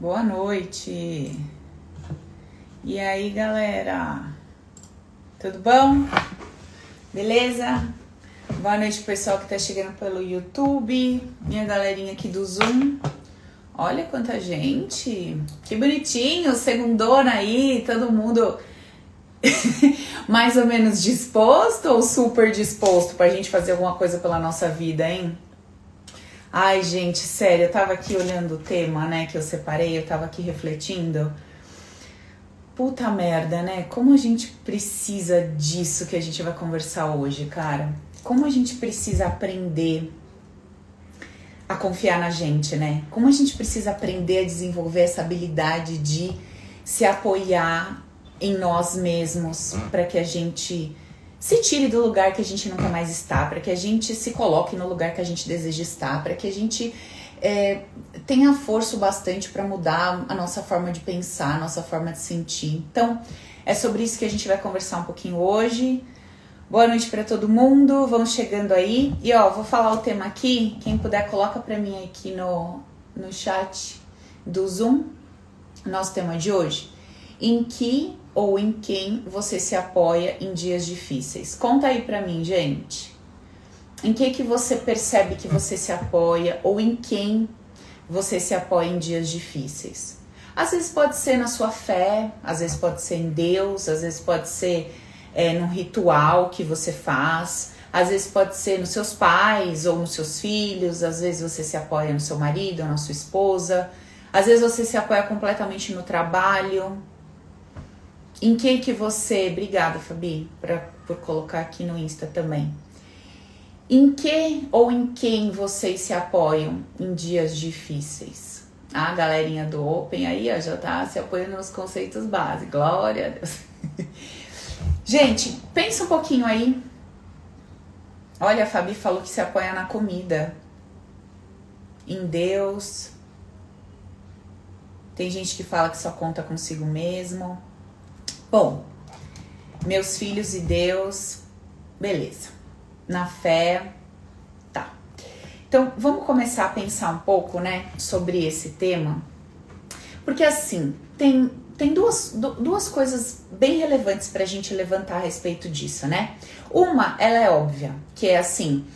Boa noite. E aí, galera? Tudo bom? Beleza? Boa noite, pessoal que tá chegando pelo YouTube, minha galerinha aqui do Zoom. Olha quanta gente! Que bonitinho, segundona aí, todo mundo mais ou menos disposto ou super disposto pra gente fazer alguma coisa pela nossa vida, hein? Ai, gente, sério, eu tava aqui olhando o tema, né, que eu separei, eu tava aqui refletindo. Puta merda, né? Como a gente precisa disso que a gente vai conversar hoje, cara? Como a gente precisa aprender a confiar na gente, né? Como a gente precisa aprender a desenvolver essa habilidade de se apoiar em nós mesmos para que a gente se tire do lugar que a gente nunca mais está, para que a gente se coloque no lugar que a gente deseja estar, para que a gente é, tenha força bastante para mudar a nossa forma de pensar, a nossa forma de sentir. Então, é sobre isso que a gente vai conversar um pouquinho hoje. Boa noite para todo mundo, vamos chegando aí. E ó, vou falar o tema aqui, quem puder coloca para mim aqui no, no chat do Zoom, nosso tema de hoje. Em que ou em quem você se apoia em dias difíceis? Conta aí pra mim, gente. Em que que você percebe que você se apoia ou em quem você se apoia em dias difíceis? Às vezes pode ser na sua fé, às vezes pode ser em Deus, às vezes pode ser é, num ritual que você faz, às vezes pode ser nos seus pais ou nos seus filhos, às vezes você se apoia no seu marido ou na sua esposa, às vezes você se apoia completamente no trabalho, em quem que você, obrigada Fabi, pra, por colocar aqui no Insta também. Em que ou em quem vocês se apoiam em dias difíceis? A galerinha do Open aí ó, já tá se apoiando nos conceitos básicos. Glória a Deus. Gente, pensa um pouquinho aí. Olha, a Fabi falou que se apoia na comida, em Deus. Tem gente que fala que só conta consigo mesmo. Bom, meus filhos e Deus, beleza. Na fé, tá. Então, vamos começar a pensar um pouco, né, sobre esse tema. Porque assim, tem, tem duas, duas coisas bem relevantes para a gente levantar a respeito disso, né? Uma, ela é óbvia, que é assim,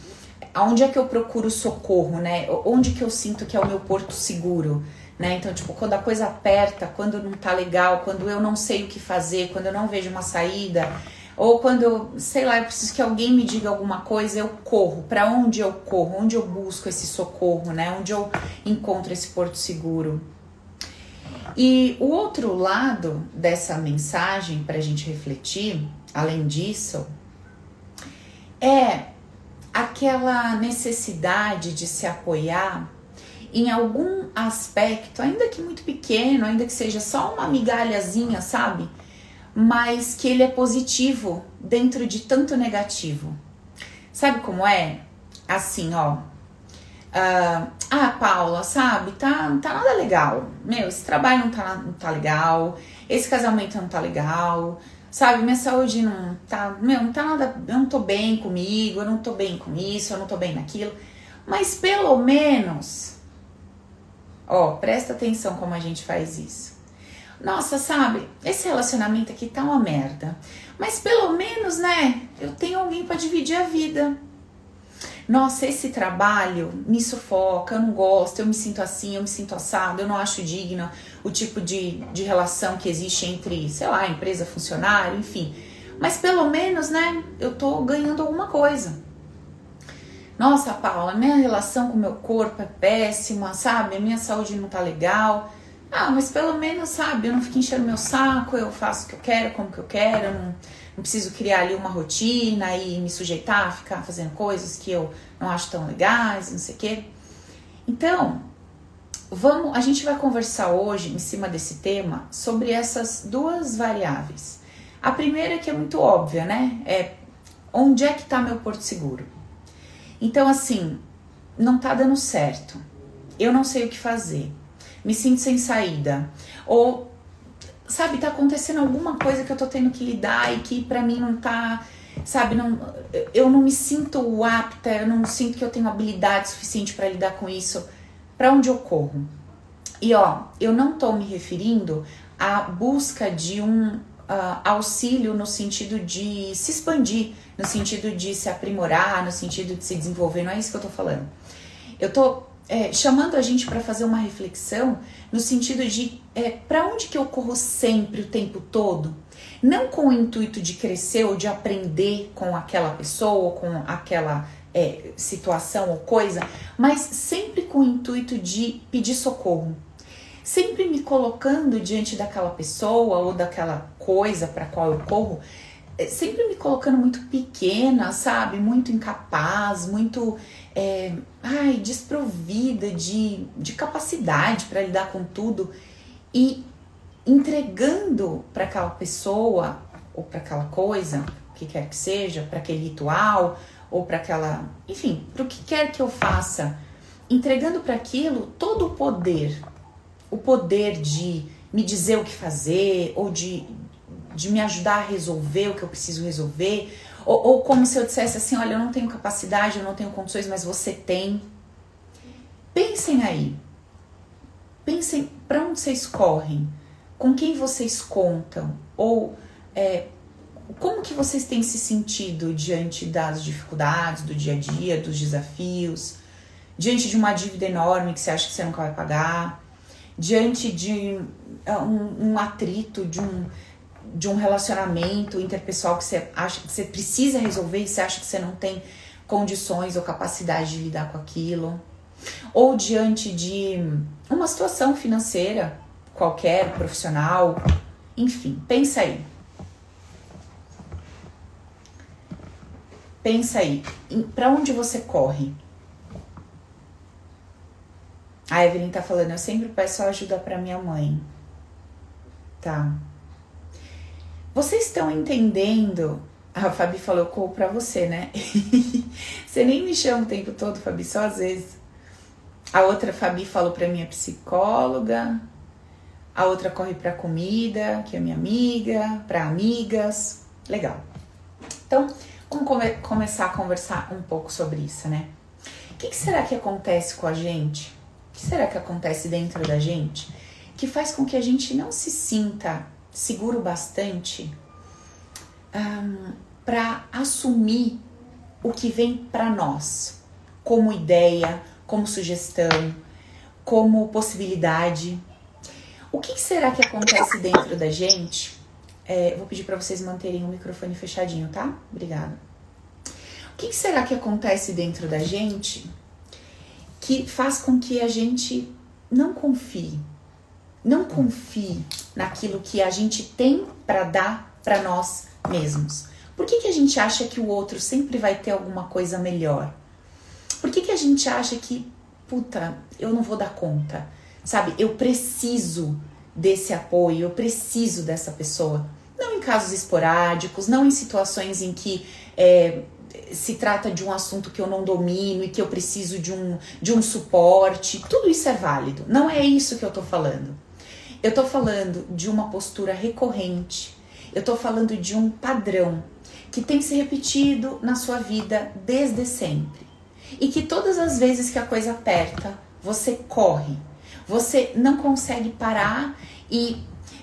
aonde é que eu procuro socorro, né? Onde que eu sinto que é o meu porto seguro? Né? Então, tipo, quando a coisa aperta, quando não tá legal, quando eu não sei o que fazer, quando eu não vejo uma saída, ou quando sei lá, eu preciso que alguém me diga alguma coisa, eu corro. Para onde eu corro? Onde eu busco esse socorro, né? Onde eu encontro esse porto seguro? E o outro lado dessa mensagem para a gente refletir, além disso, é aquela necessidade de se apoiar em algum aspecto, ainda que muito pequeno, ainda que seja só uma migalhazinha, sabe? Mas que ele é positivo dentro de tanto negativo. Sabe como é? Assim, ó. Uh, ah, Paula, sabe? Tá, não tá nada legal. Meu, esse trabalho não tá, não tá legal. Esse casamento não tá legal. Sabe, minha saúde não tá. Meu, não tá nada. Eu não tô bem comigo, eu não tô bem com isso, eu não tô bem naquilo. Mas pelo menos Ó, presta atenção como a gente faz isso. Nossa, sabe, esse relacionamento aqui tá uma merda. Mas pelo menos, né, eu tenho alguém para dividir a vida. Nossa, esse trabalho me sufoca, eu não gosto, eu me sinto assim, eu me sinto assado, eu não acho digno o tipo de, de relação que existe entre, sei lá, empresa, funcionário, enfim. Mas pelo menos, né, eu tô ganhando alguma coisa. Nossa, Paula, minha relação com o meu corpo é péssima, sabe? A minha saúde não tá legal. Ah, mas pelo menos, sabe, eu não fico enchendo meu saco, eu faço o que eu quero, como que eu quero, eu não, não preciso criar ali uma rotina e me sujeitar a ficar fazendo coisas que eu não acho tão legais, não sei o quê. Então, vamos, a gente vai conversar hoje em cima desse tema sobre essas duas variáveis. A primeira que é muito óbvia, né? É onde é que tá meu porto seguro? Então, assim, não tá dando certo. Eu não sei o que fazer. Me sinto sem saída. Ou, sabe, tá acontecendo alguma coisa que eu tô tendo que lidar e que pra mim não tá. Sabe, não, eu não me sinto apta, eu não sinto que eu tenho habilidade suficiente para lidar com isso. Para onde eu corro? E ó, eu não tô me referindo à busca de um uh, auxílio no sentido de se expandir, no sentido de se aprimorar, no sentido de se desenvolver, não é isso que eu tô falando. Eu tô é, chamando a gente para fazer uma reflexão no sentido de é, para onde que eu corro sempre o tempo todo? Não com o intuito de crescer ou de aprender com aquela pessoa ou com aquela é, situação ou coisa, mas sempre com o intuito de pedir socorro. Sempre me colocando diante daquela pessoa ou daquela coisa para qual eu corro, é, sempre me colocando muito pequena, sabe? Muito incapaz, muito é, ai, desprovida de, de capacidade para lidar com tudo e entregando para aquela pessoa ou para aquela coisa, o que quer que seja, para aquele ritual ou para aquela, enfim, para o que quer que eu faça, entregando para aquilo todo o poder, o poder de me dizer o que fazer ou de, de me ajudar a resolver o que eu preciso resolver, ou, ou como se eu dissesse assim: olha, eu não tenho capacidade, eu não tenho condições, mas você tem. Pensem aí. Pensem para onde vocês correm, com quem vocês contam, ou é, como que vocês têm se sentido diante das dificuldades do dia a dia, dos desafios, diante de uma dívida enorme que você acha que você nunca vai pagar, diante de uh, um, um atrito, de um, de um relacionamento interpessoal que você acha que você precisa resolver e você acha que você não tem condições ou capacidade de lidar com aquilo, ou diante de uma situação financeira qualquer, profissional, enfim, pensa aí. Pensa aí, para onde você corre? A Evelyn tá falando, eu sempre peço ajuda para minha mãe. Tá. Vocês estão entendendo? A Fabi falou, corro pra você, né? você nem me chama o tempo todo, Fabi, só às vezes. A outra Fabi falou pra minha psicóloga. A outra corre pra comida, que é minha amiga, pra amigas. Legal. Então, vamos come começar a conversar um pouco sobre isso, né? O que, que será que acontece com a gente? O que será que acontece dentro da gente que faz com que a gente não se sinta seguro bastante um, para assumir o que vem para nós, como ideia, como sugestão, como possibilidade. O que será que acontece dentro da gente? É, vou pedir para vocês manterem o microfone fechadinho, tá? Obrigada. O que será que acontece dentro da gente que faz com que a gente não confie? Não confie naquilo que a gente tem para dar para nós mesmos. Por que, que a gente acha que o outro sempre vai ter alguma coisa melhor? Por que, que a gente acha que, puta, eu não vou dar conta? Sabe, eu preciso desse apoio, eu preciso dessa pessoa. Não em casos esporádicos, não em situações em que é, se trata de um assunto que eu não domino e que eu preciso de um, de um suporte. Tudo isso é válido. Não é isso que eu tô falando. Eu tô falando de uma postura recorrente, eu tô falando de um padrão que tem se repetido na sua vida desde sempre. E que todas as vezes que a coisa aperta, você corre, você não consegue parar e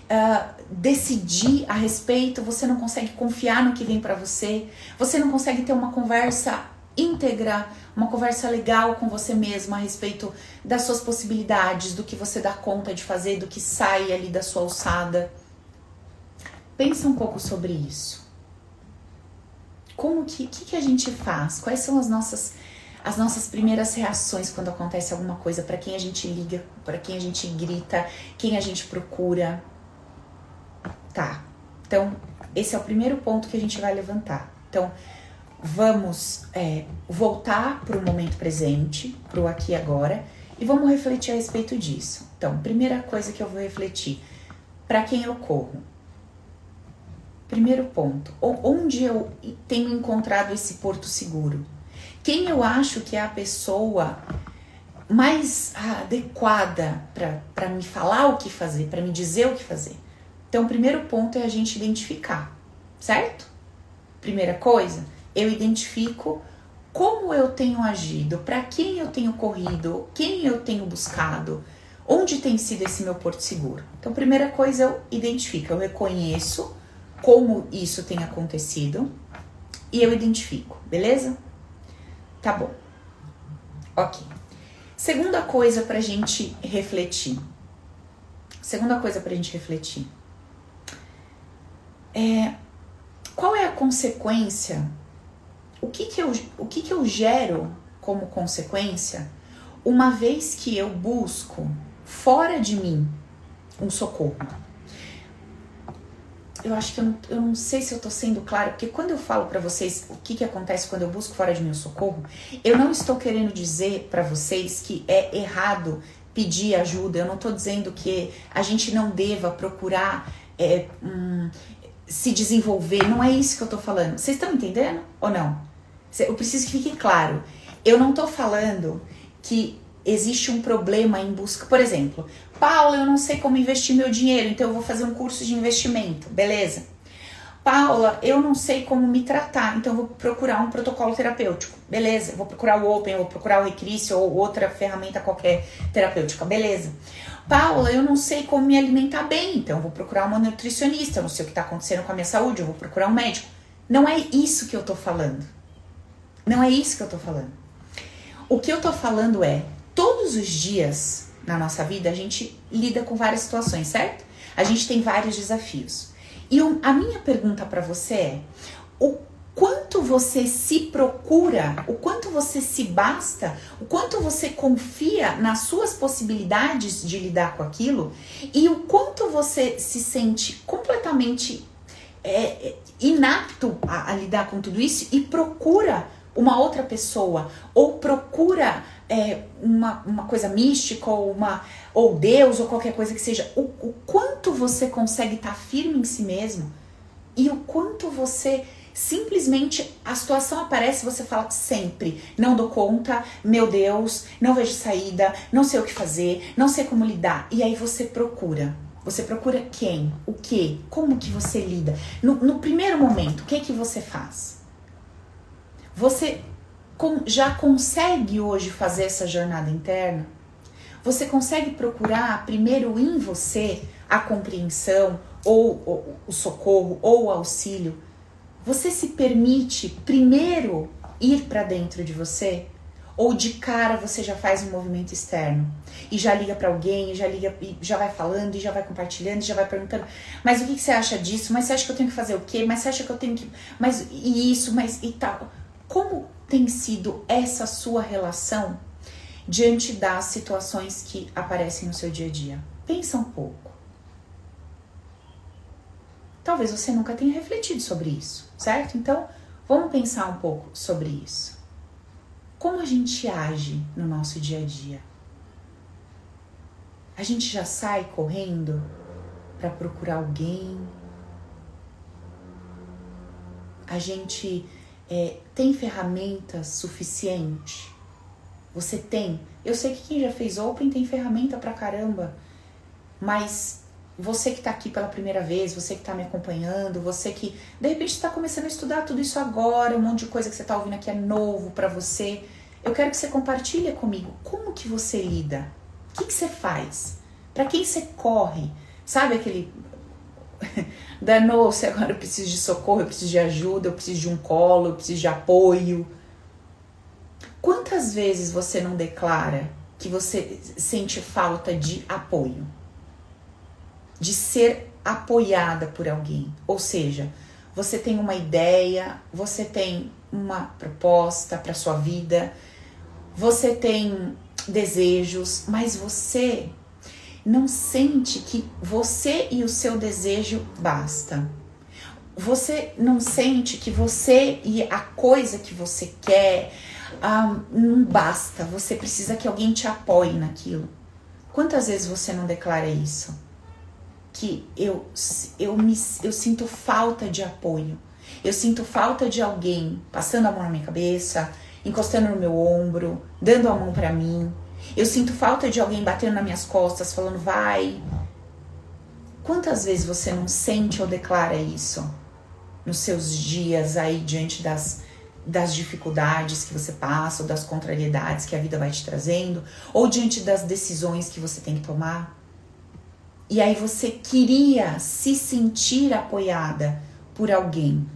uh, decidir a respeito, você não consegue confiar no que vem para você, você não consegue ter uma conversa íntegra, uma conversa legal com você mesma a respeito das suas possibilidades, do que você dá conta de fazer, do que sai ali da sua alçada. Pensa um pouco sobre isso. Como que, que, que a gente faz? Quais são as nossas as nossas primeiras reações quando acontece alguma coisa? Para quem a gente liga? Para quem a gente grita? Quem a gente procura? Tá. Então, esse é o primeiro ponto que a gente vai levantar. Então, vamos é, voltar para o momento presente, para o aqui e agora, e vamos refletir a respeito disso. Então, primeira coisa que eu vou refletir: para quem eu corro? Primeiro ponto, onde eu tenho encontrado esse porto seguro? Quem eu acho que é a pessoa mais adequada para me falar o que fazer, para me dizer o que fazer? Então, o primeiro ponto é a gente identificar, certo? Primeira coisa, eu identifico como eu tenho agido, para quem eu tenho corrido, quem eu tenho buscado, Onde tem sido esse meu porto seguro? Então, primeira coisa, eu identifico, eu reconheço como isso tem acontecido e eu identifico, beleza? Tá bom. Ok. Segunda coisa pra gente refletir. Segunda coisa pra gente refletir. É, qual é a consequência? O que que eu, o que que eu gero como consequência uma vez que eu busco fora de mim um socorro? eu acho que eu não, eu não sei se eu tô sendo clara, porque quando eu falo para vocês o que, que acontece quando eu busco fora de mim o socorro, eu não estou querendo dizer para vocês que é errado pedir ajuda, eu não tô dizendo que a gente não deva procurar é, hum, se desenvolver, não é isso que eu tô falando. Vocês estão entendendo ou não? Eu preciso que fique claro. Eu não tô falando que existe um problema em busca. Por exemplo, Paula, eu não sei como investir meu dinheiro, então eu vou fazer um curso de investimento, beleza? Paula, eu não sei como me tratar, então vou procurar um protocolo terapêutico, beleza? Vou procurar o Open, vou procurar o Recrício ou outra ferramenta qualquer terapêutica, beleza? Paula, eu não sei como me alimentar bem, então vou procurar uma nutricionista, eu não sei o que está acontecendo com a minha saúde, eu vou procurar um médico. Não é isso que eu tô falando. Não é isso que eu tô falando. O que eu tô falando é todos os dias na nossa vida a gente lida com várias situações, certo? A gente tem vários desafios. E a minha pergunta para você é: o quanto você se procura, o quanto você se basta, o quanto você confia nas suas possibilidades de lidar com aquilo e o quanto você se sente completamente é, inapto a, a lidar com tudo isso e procura uma outra pessoa ou procura é, uma, uma coisa mística ou uma ou Deus ou qualquer coisa que seja, o, o quanto você consegue estar tá firme em si mesmo e o quanto você simplesmente a situação aparece você fala sempre não dou conta meu Deus não vejo saída não sei o que fazer não sei como lidar. E aí você procura. Você procura quem? O que como que você lida? No, no primeiro momento o que que você faz você já consegue hoje fazer essa jornada interna? Você consegue procurar primeiro em você a compreensão ou, o socorro ou o auxílio? Você se permite primeiro ir para dentro de você? Ou de cara você já faz um movimento externo e já liga para alguém, e já liga e já vai falando e já vai compartilhando, e já vai perguntando, mas o que, que, você acha disso? Mas você acha que eu tenho que fazer o quê? Mas você acha que eu tenho que, mas e isso, mas e tal? Como tem sido essa sua relação diante das situações que aparecem no seu dia a dia? Pensa um pouco. Talvez você nunca tenha refletido sobre isso, certo? Então, vamos pensar um pouco sobre isso. Como a gente age no nosso dia a dia? A gente já sai correndo para procurar alguém? A gente é, tem ferramentas suficiente? Você tem? Eu sei que quem já fez Open tem ferramenta pra caramba, mas você que tá aqui pela primeira vez, você que tá me acompanhando, você que de repente está começando a estudar tudo isso agora, um monte de coisa que você tá ouvindo aqui é novo para você. Eu quero que você compartilhe comigo como que você lida, o que, que você faz, para quem você corre, sabe aquele Danou-se, agora eu preciso de socorro, eu preciso de ajuda, eu preciso de um colo, eu preciso de apoio. Quantas vezes você não declara que você sente falta de apoio? De ser apoiada por alguém? Ou seja, você tem uma ideia, você tem uma proposta para sua vida, você tem desejos, mas você não sente que você e o seu desejo basta. Você não sente que você e a coisa que você quer um, não basta. Você precisa que alguém te apoie naquilo. Quantas vezes você não declara isso? Que eu, eu, me, eu sinto falta de apoio. Eu sinto falta de alguém passando a mão na minha cabeça, encostando no meu ombro, dando a mão para mim, eu sinto falta de alguém batendo nas minhas costas, falando vai. Quantas vezes você não sente ou declara isso nos seus dias aí diante das das dificuldades que você passa, ou das contrariedades que a vida vai te trazendo, ou diante das decisões que você tem que tomar. E aí você queria se sentir apoiada por alguém.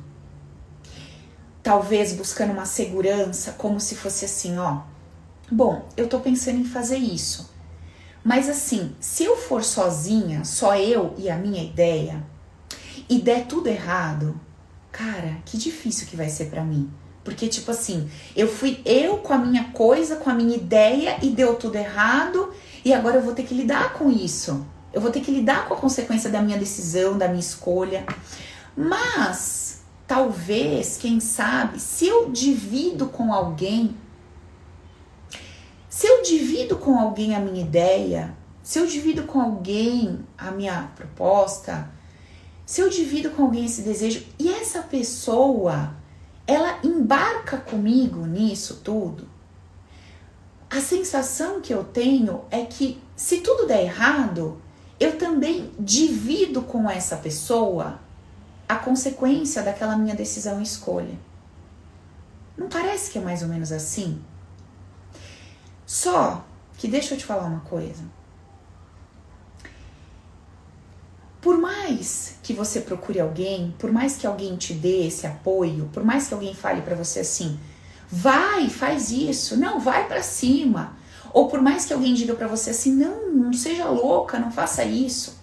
Talvez buscando uma segurança, como se fosse assim, ó. Bom, eu tô pensando em fazer isso. Mas assim, se eu for sozinha, só eu e a minha ideia, e der tudo errado, cara, que difícil que vai ser para mim. Porque, tipo assim, eu fui eu com a minha coisa, com a minha ideia e deu tudo errado, e agora eu vou ter que lidar com isso. Eu vou ter que lidar com a consequência da minha decisão, da minha escolha. Mas, talvez, quem sabe, se eu divido com alguém, se eu divido com alguém a minha ideia, se eu divido com alguém a minha proposta, se eu divido com alguém esse desejo e essa pessoa ela embarca comigo nisso tudo, a sensação que eu tenho é que se tudo der errado, eu também divido com essa pessoa a consequência daquela minha decisão e escolha. Não parece que é mais ou menos assim? Só que deixa eu te falar uma coisa. Por mais que você procure alguém, por mais que alguém te dê esse apoio, por mais que alguém fale para você assim, vai, faz isso, não, vai para cima. Ou por mais que alguém diga para você assim, não, não seja louca, não faça isso.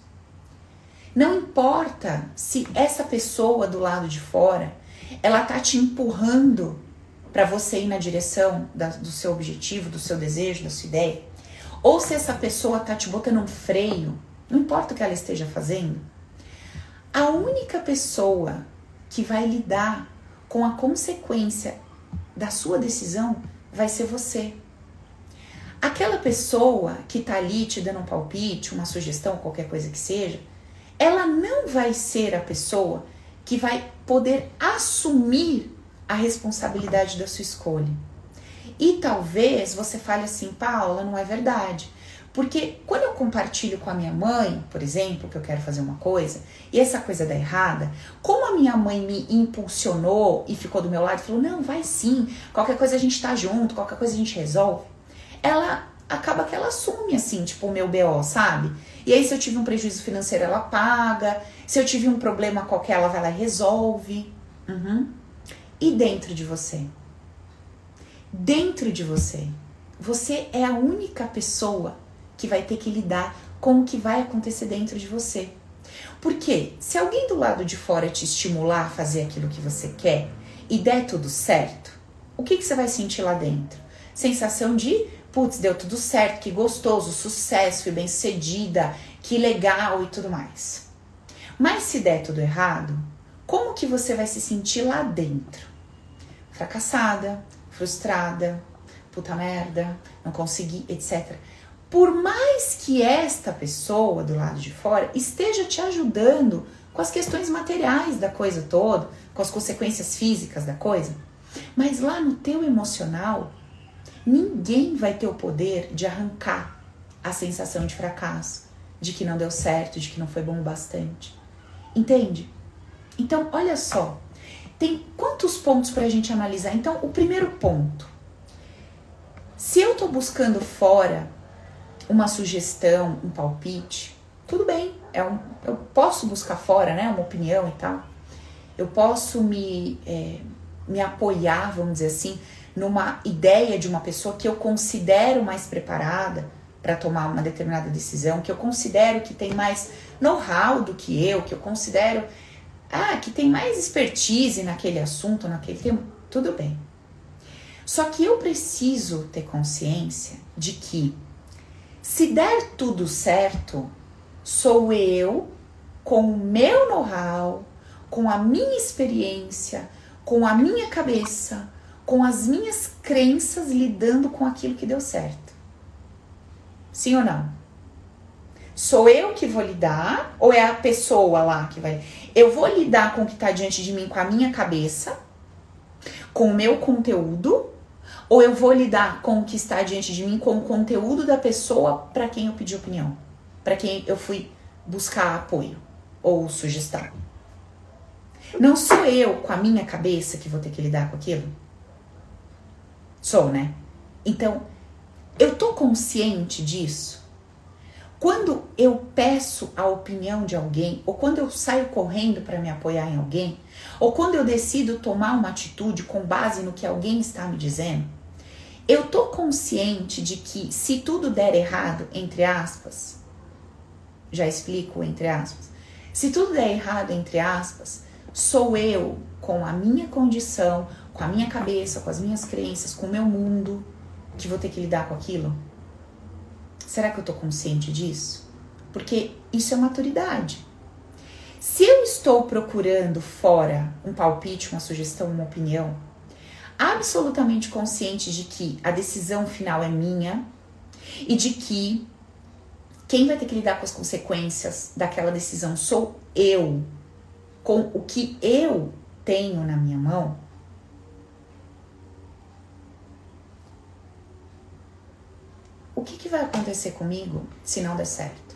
Não importa se essa pessoa do lado de fora, ela tá te empurrando para você ir na direção da, do seu objetivo, do seu desejo, da sua ideia, ou se essa pessoa tá te botando um freio não importa o que ela esteja fazendo, a única pessoa que vai lidar com a consequência da sua decisão vai ser você. Aquela pessoa que está ali te dando um palpite, uma sugestão, qualquer coisa que seja, ela não vai ser a pessoa que vai poder assumir a responsabilidade da sua escolha. E talvez você fale assim, Paula, não é verdade. Porque quando eu compartilho com a minha mãe, por exemplo, que eu quero fazer uma coisa, e essa coisa dá errada, como a minha mãe me impulsionou e ficou do meu lado e falou: não, vai sim, qualquer coisa a gente tá junto, qualquer coisa a gente resolve, ela acaba que ela assume assim, tipo, o meu BO, sabe? E aí, se eu tive um prejuízo financeiro, ela paga, se eu tive um problema qualquer, ela vai lá e resolve. Uhum. E dentro de você? Dentro de você. Você é a única pessoa que vai ter que lidar com o que vai acontecer dentro de você. Porque se alguém do lado de fora te estimular a fazer aquilo que você quer e der tudo certo, o que, que você vai sentir lá dentro? Sensação de, putz, deu tudo certo, que gostoso, sucesso, fui bem sucedida, que legal e tudo mais. Mas se der tudo errado, como que você vai se sentir lá dentro? Fracassada, frustrada, puta merda, não consegui, etc por mais que esta pessoa do lado de fora esteja te ajudando com as questões materiais da coisa toda, com as consequências físicas da coisa, mas lá no teu emocional, ninguém vai ter o poder de arrancar a sensação de fracasso, de que não deu certo, de que não foi bom o bastante. Entende? Então, olha só, tem quantos pontos para a gente analisar? Então, o primeiro ponto: se eu estou buscando fora uma sugestão, um palpite, tudo bem. É um, eu posso buscar fora, né? Uma opinião e tal. Eu posso me, é, me apoiar, vamos dizer assim, numa ideia de uma pessoa que eu considero mais preparada para tomar uma determinada decisão, que eu considero que tem mais know-how do que eu, que eu considero ah, que tem mais expertise naquele assunto, naquele tema, tudo bem. Só que eu preciso ter consciência de que se der tudo certo, sou eu com o meu know-how, com a minha experiência, com a minha cabeça, com as minhas crenças lidando com aquilo que deu certo. Sim ou não? Sou eu que vou lidar ou é a pessoa lá que vai? Eu vou lidar com o que está diante de mim com a minha cabeça, com o meu conteúdo ou eu vou lidar com o que está diante de mim, com o conteúdo da pessoa para quem eu pedi opinião, para quem eu fui buscar apoio ou sugestão. Não sou eu com a minha cabeça que vou ter que lidar com aquilo. Sou, né? Então, eu tô consciente disso? Quando eu peço a opinião de alguém, ou quando eu saio correndo para me apoiar em alguém, ou quando eu decido tomar uma atitude com base no que alguém está me dizendo, eu tô consciente de que se tudo der errado, entre aspas, já explico entre aspas, se tudo der errado, entre aspas, sou eu com a minha condição, com a minha cabeça, com as minhas crenças, com o meu mundo, que vou ter que lidar com aquilo? Será que eu tô consciente disso? Porque isso é maturidade. Se eu estou procurando fora um palpite, uma sugestão, uma opinião, absolutamente consciente de que a decisão final é minha e de que quem vai ter que lidar com as consequências daquela decisão sou eu, com o que eu tenho na minha mão, o que, que vai acontecer comigo se não der certo?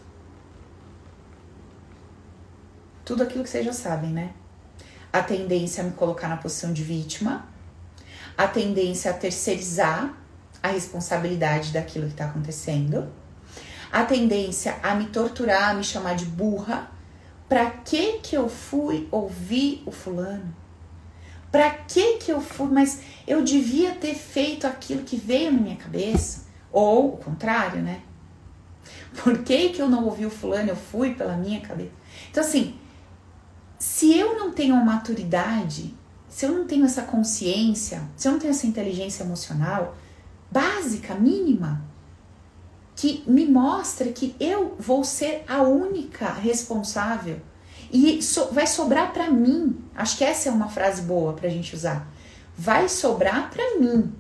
Tudo aquilo que vocês já sabem, né? A tendência a me colocar na posição de vítima, a tendência a terceirizar a responsabilidade daquilo que está acontecendo, a tendência a me torturar, a me chamar de burra. Pra que que eu fui ouvir o fulano? Pra que que eu fui? Mas eu devia ter feito aquilo que veio na minha cabeça. Ou o contrário, né? Por que, que eu não ouvi o fulano? Eu fui pela minha cabeça. Então, assim, se eu não tenho uma maturidade, se eu não tenho essa consciência, se eu não tenho essa inteligência emocional básica, mínima, que me mostra que eu vou ser a única responsável e so, vai sobrar para mim. Acho que essa é uma frase boa pra gente usar. Vai sobrar para mim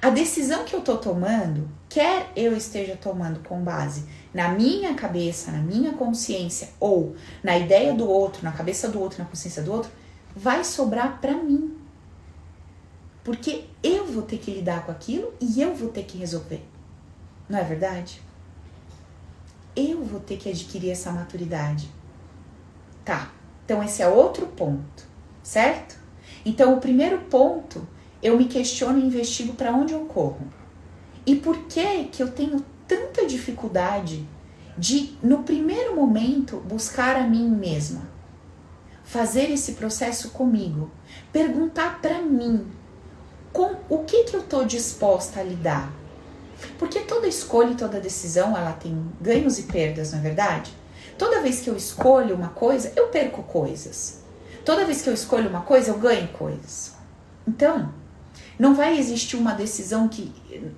a decisão que eu tô tomando, quer eu esteja tomando com base na minha cabeça, na minha consciência ou na ideia do outro, na cabeça do outro, na consciência do outro, vai sobrar para mim. Porque eu vou ter que lidar com aquilo e eu vou ter que resolver. Não é verdade? Eu vou ter que adquirir essa maturidade. Tá. Então esse é outro ponto, certo? Então o primeiro ponto eu me questiono e investigo para onde eu corro. E por que que eu tenho tanta dificuldade de, no primeiro momento, buscar a mim mesma? Fazer esse processo comigo, perguntar para mim com o que que eu estou disposta a lidar. Porque toda escolha e toda decisão, ela tem ganhos e perdas, não é verdade? Toda vez que eu escolho uma coisa, eu perco coisas. Toda vez que eu escolho uma coisa, eu ganho coisas. Então, não vai existir uma decisão que,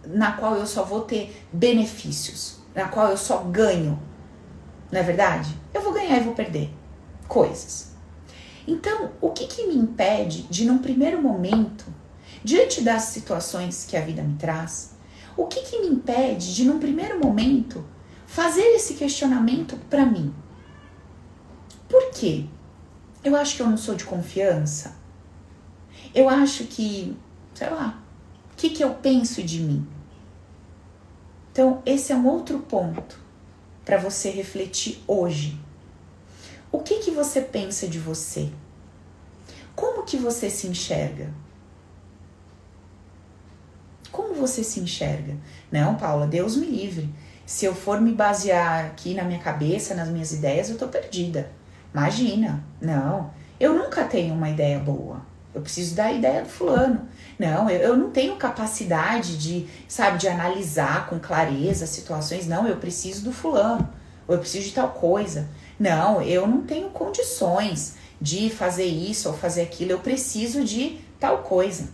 na qual eu só vou ter benefícios, na qual eu só ganho. Não é verdade? Eu vou ganhar e vou perder coisas. Então, o que, que me impede de, num primeiro momento, diante das situações que a vida me traz, o que, que me impede de, num primeiro momento, fazer esse questionamento para mim? Por quê? Eu acho que eu não sou de confiança. Eu acho que sei lá, o que, que eu penso de mim? Então, esse é um outro ponto para você refletir hoje. O que, que você pensa de você? Como que você se enxerga? Como você se enxerga? Não, Paula, Deus me livre. Se eu for me basear aqui na minha cabeça, nas minhas ideias, eu tô perdida. Imagina. Não, eu nunca tenho uma ideia boa. Eu preciso da ideia do fulano. Não, eu, eu não tenho capacidade de, sabe, de analisar com clareza situações. Não, eu preciso do fulano. Ou eu preciso de tal coisa. Não, eu não tenho condições de fazer isso ou fazer aquilo. Eu preciso de tal coisa.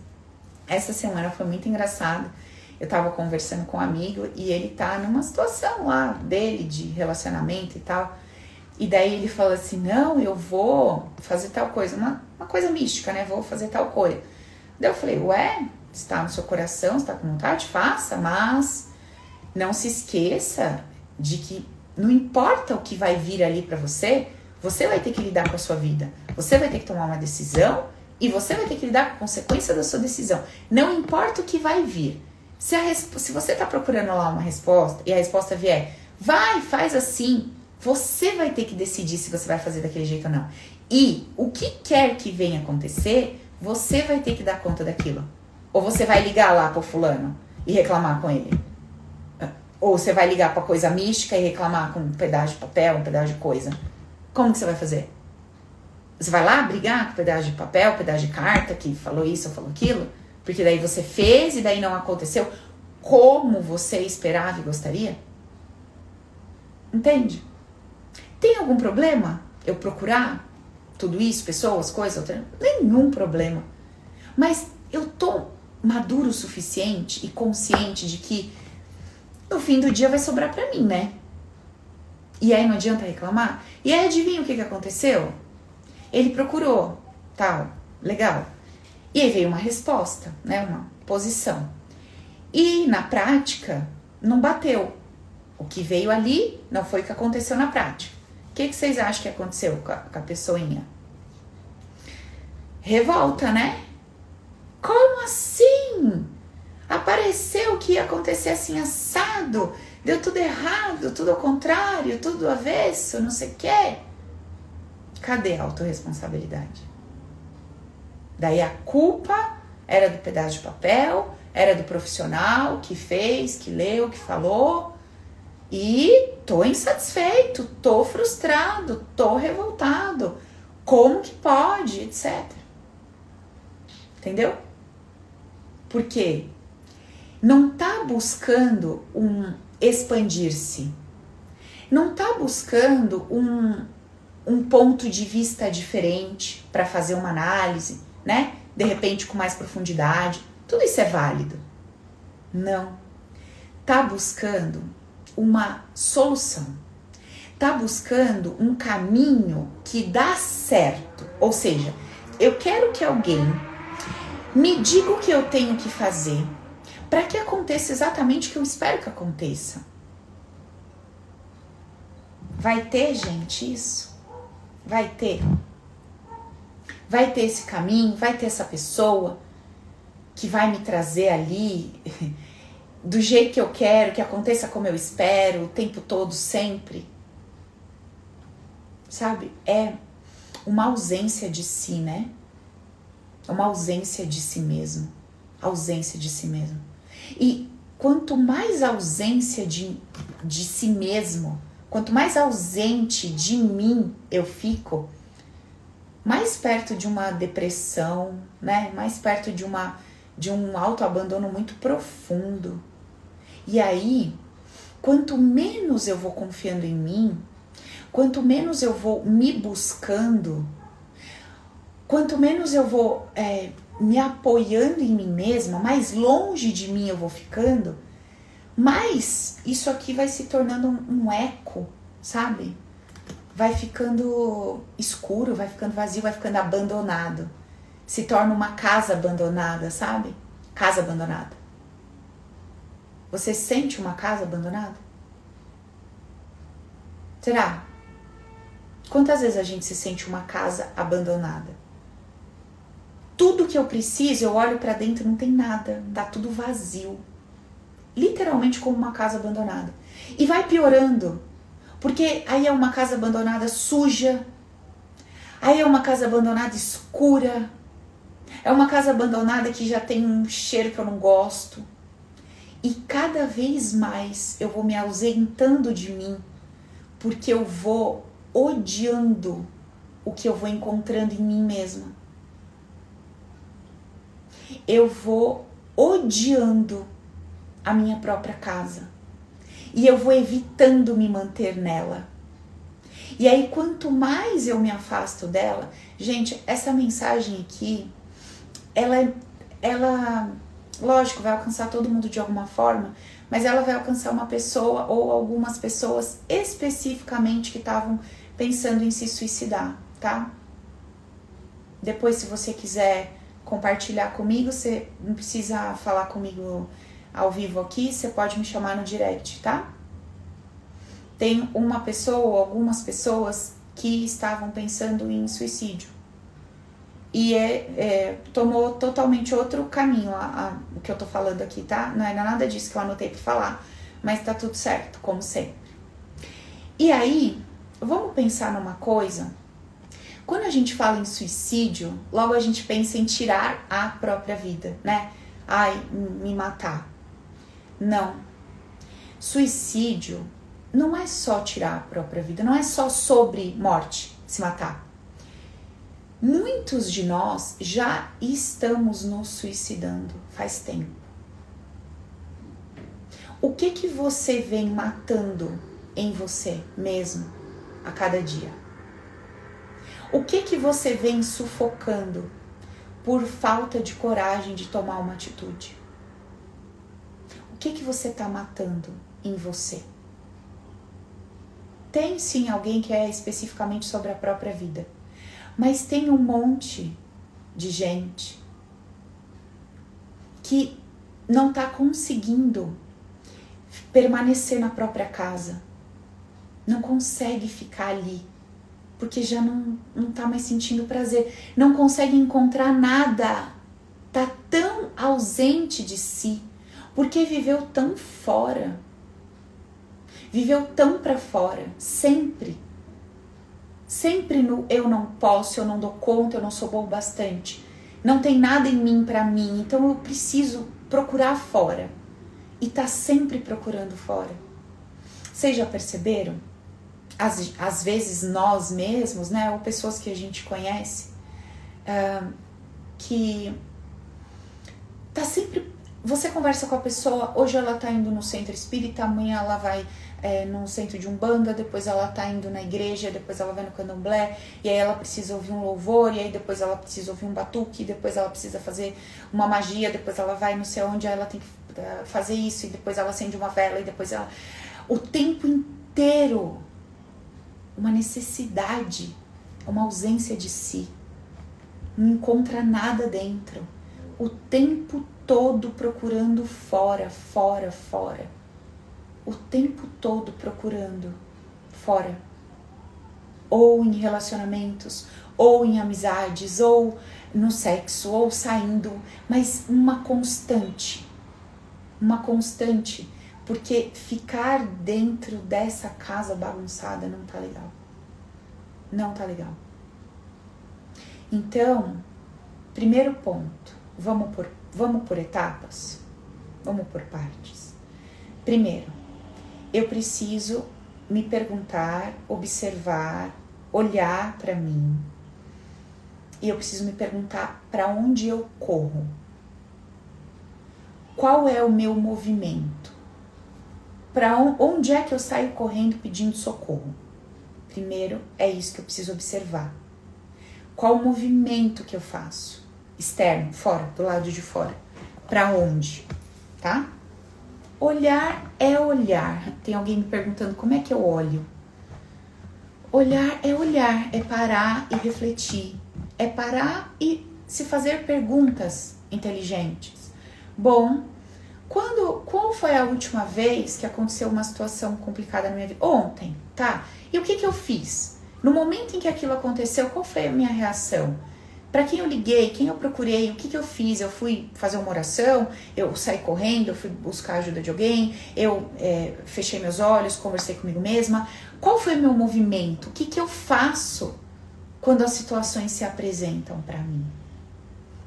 Essa semana foi muito engraçado. Eu tava conversando com um amigo e ele tá numa situação lá dele de relacionamento e tal. E daí ele fala assim: Não, eu vou fazer tal coisa, uma, uma coisa mística, né? Vou fazer tal coisa. Daí eu falei: Ué, está no seu coração, está com vontade? Faça, mas não se esqueça de que não importa o que vai vir ali para você, você vai ter que lidar com a sua vida. Você vai ter que tomar uma decisão e você vai ter que lidar com a consequência da sua decisão. Não importa o que vai vir. Se, se você está procurando lá uma resposta e a resposta vier, vai, faz assim, você vai ter que decidir se você vai fazer daquele jeito ou não. E o que quer que venha acontecer, você vai ter que dar conta daquilo. Ou você vai ligar lá pro fulano e reclamar com ele? Ou você vai ligar pra coisa mística e reclamar com um pedaço de papel, um pedaço de coisa? Como que você vai fazer? Você vai lá brigar com um pedaço de papel, um pedaço de carta que falou isso ou falou aquilo? Porque daí você fez e daí não aconteceu como você esperava e gostaria? Entende? Tem algum problema eu procurar tudo isso, pessoas, coisas? Nenhum problema. Mas eu tô maduro o suficiente e consciente de que no fim do dia vai sobrar para mim, né? E aí não adianta reclamar. E aí adivinha o que, que aconteceu? Ele procurou, tal, legal. E aí veio uma resposta, né? Uma posição. E na prática, não bateu. O que veio ali não foi o que aconteceu na prática. O que, que vocês acham que aconteceu com a, com a pessoinha? Revolta, né? Como assim? Apareceu que ia acontecer assim assado, deu tudo errado, tudo ao contrário, tudo avesso, não sei o quê. Cadê a autorresponsabilidade? Daí a culpa era do pedaço de papel, era do profissional que fez, que leu, que falou. E tô insatisfeito, tô frustrado, tô revoltado. Como que pode, etc. Entendeu? Porque não tá buscando um expandir-se. Não tá buscando um, um ponto de vista diferente para fazer uma análise, né? De repente com mais profundidade. Tudo isso é válido. Não. Tá buscando uma solução. Tá buscando um caminho que dá certo. Ou seja, eu quero que alguém me diga o que eu tenho que fazer para que aconteça exatamente o que eu espero que aconteça. Vai ter, gente, isso? Vai ter. Vai ter esse caminho, vai ter essa pessoa que vai me trazer ali do jeito que eu quero, que aconteça como eu espero, o tempo todo, sempre. Sabe? É uma ausência de si, né? É uma ausência de si mesmo. Ausência de si mesmo. E quanto mais ausência de, de si mesmo, quanto mais ausente de mim eu fico, mais perto de uma depressão, né? Mais perto de uma de um autoabandono muito profundo. E aí, quanto menos eu vou confiando em mim, quanto menos eu vou me buscando, quanto menos eu vou é, me apoiando em mim mesma, mais longe de mim eu vou ficando, mais isso aqui vai se tornando um, um eco, sabe? Vai ficando escuro, vai ficando vazio, vai ficando abandonado. Se torna uma casa abandonada, sabe? Casa abandonada. Você sente uma casa abandonada? Será? Quantas vezes a gente se sente uma casa abandonada? Tudo que eu preciso, eu olho para dentro, não tem nada, tá tudo vazio. Literalmente como uma casa abandonada. E vai piorando, porque aí é uma casa abandonada suja, aí é uma casa abandonada escura, é uma casa abandonada que já tem um cheiro que eu não gosto. E cada vez mais eu vou me ausentando de mim, porque eu vou odiando o que eu vou encontrando em mim mesma eu vou odiando a minha própria casa. E eu vou evitando me manter nela. E aí, quanto mais eu me afasto dela, gente, essa mensagem aqui, ela, ela, lógico, vai alcançar todo mundo de alguma forma, mas ela vai alcançar uma pessoa ou algumas pessoas especificamente que estavam pensando em se suicidar, tá? Depois, se você quiser compartilhar comigo, você não precisa falar comigo ao vivo aqui, você pode me chamar no direct, tá? Tem uma pessoa ou algumas pessoas que estavam pensando em suicídio e é, é, tomou totalmente outro caminho a, a, o que eu tô falando aqui, tá? Não é nada disso que eu anotei pra falar, mas tá tudo certo, como sempre. E aí, vamos pensar numa coisa quando a gente fala em suicídio, logo a gente pensa em tirar a própria vida, né? ai, me matar. Não. Suicídio não é só tirar a própria vida, não é só sobre morte, se matar. Muitos de nós já estamos nos suicidando faz tempo. O que que você vem matando em você mesmo a cada dia? O que que você vem sufocando por falta de coragem de tomar uma atitude? O que que você está matando em você? Tem sim alguém que é especificamente sobre a própria vida, mas tem um monte de gente que não está conseguindo permanecer na própria casa, não consegue ficar ali, porque já não, não tá mais sentindo prazer, não consegue encontrar nada, tá tão ausente de si, porque viveu tão fora, viveu tão para fora, sempre. Sempre no eu não posso, eu não dou conta, eu não sou bom bastante. Não tem nada em mim para mim, então eu preciso procurar fora. E tá sempre procurando fora. Vocês já perceberam? às, às vezes nós mesmos, né, ou pessoas que a gente conhece, uh, que tá sempre. Você conversa com a pessoa, hoje ela tá indo no centro espírita, amanhã ela vai é, no centro de Umbanda, depois ela tá indo na igreja, depois ela vai no candomblé, e aí ela precisa ouvir um louvor, e aí depois ela precisa ouvir um batuque, depois ela precisa fazer uma magia, depois ela vai não sei onde, aí ela tem que uh, fazer isso, e depois ela acende uma vela, e depois ela. O tempo inteiro uma necessidade, uma ausência de si. Não encontra nada dentro. O tempo todo procurando fora, fora, fora. O tempo todo procurando fora. Ou em relacionamentos, ou em amizades, ou no sexo, ou saindo, mas uma constante. Uma constante porque ficar dentro dessa casa bagunçada não tá legal. Não tá legal. Então, primeiro ponto, vamos por, vamos por etapas? Vamos por partes. Primeiro, eu preciso me perguntar, observar, olhar para mim. E eu preciso me perguntar para onde eu corro. Qual é o meu movimento? para onde é que eu saio correndo pedindo socorro? Primeiro, é isso que eu preciso observar. Qual o movimento que eu faço? Externo, fora, do lado de fora. Para onde? Tá? Olhar é olhar. Tem alguém me perguntando como é que eu olho? Olhar é olhar, é parar e refletir. É parar e se fazer perguntas inteligentes. Bom, quando, qual foi a última vez que aconteceu uma situação complicada na minha vida? Ontem, tá? E o que, que eu fiz? No momento em que aquilo aconteceu, qual foi a minha reação? Para quem eu liguei, quem eu procurei, o que, que eu fiz? Eu fui fazer uma oração, eu saí correndo, eu fui buscar a ajuda de alguém, eu é, fechei meus olhos, conversei comigo mesma. Qual foi o meu movimento? O que, que eu faço quando as situações se apresentam para mim?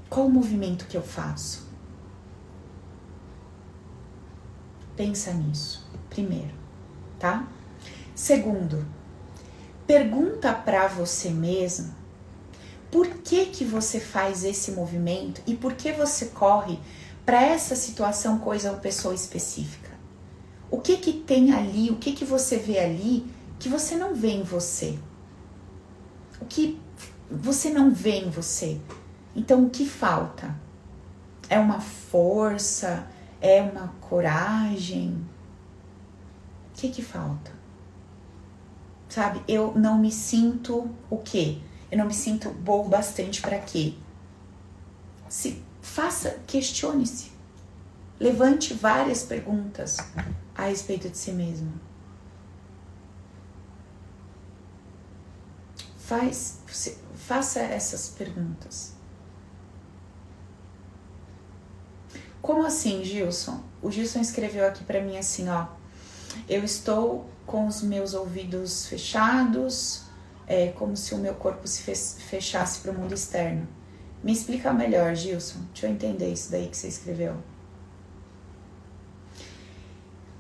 Qual o movimento que eu faço? Pensa nisso, primeiro, tá? Segundo, pergunta para você mesmo por que que você faz esse movimento e por que você corre para essa situação, coisa ou pessoa específica. O que que tem ali, o que que você vê ali que você não vê em você? O que você não vê em você? Então o que falta? É uma força? É uma coragem? O que que falta? Sabe, eu não me sinto o quê? Eu não me sinto bom bastante para quê? Se faça, questione-se. Levante várias perguntas a respeito de si mesmo. Faz, faça essas perguntas. Como assim, Gilson? O Gilson escreveu aqui para mim assim, ó. Eu estou com os meus ouvidos fechados, é como se o meu corpo se fechasse para o mundo externo. Me explica melhor, Gilson. Deixa eu entender isso daí que você escreveu.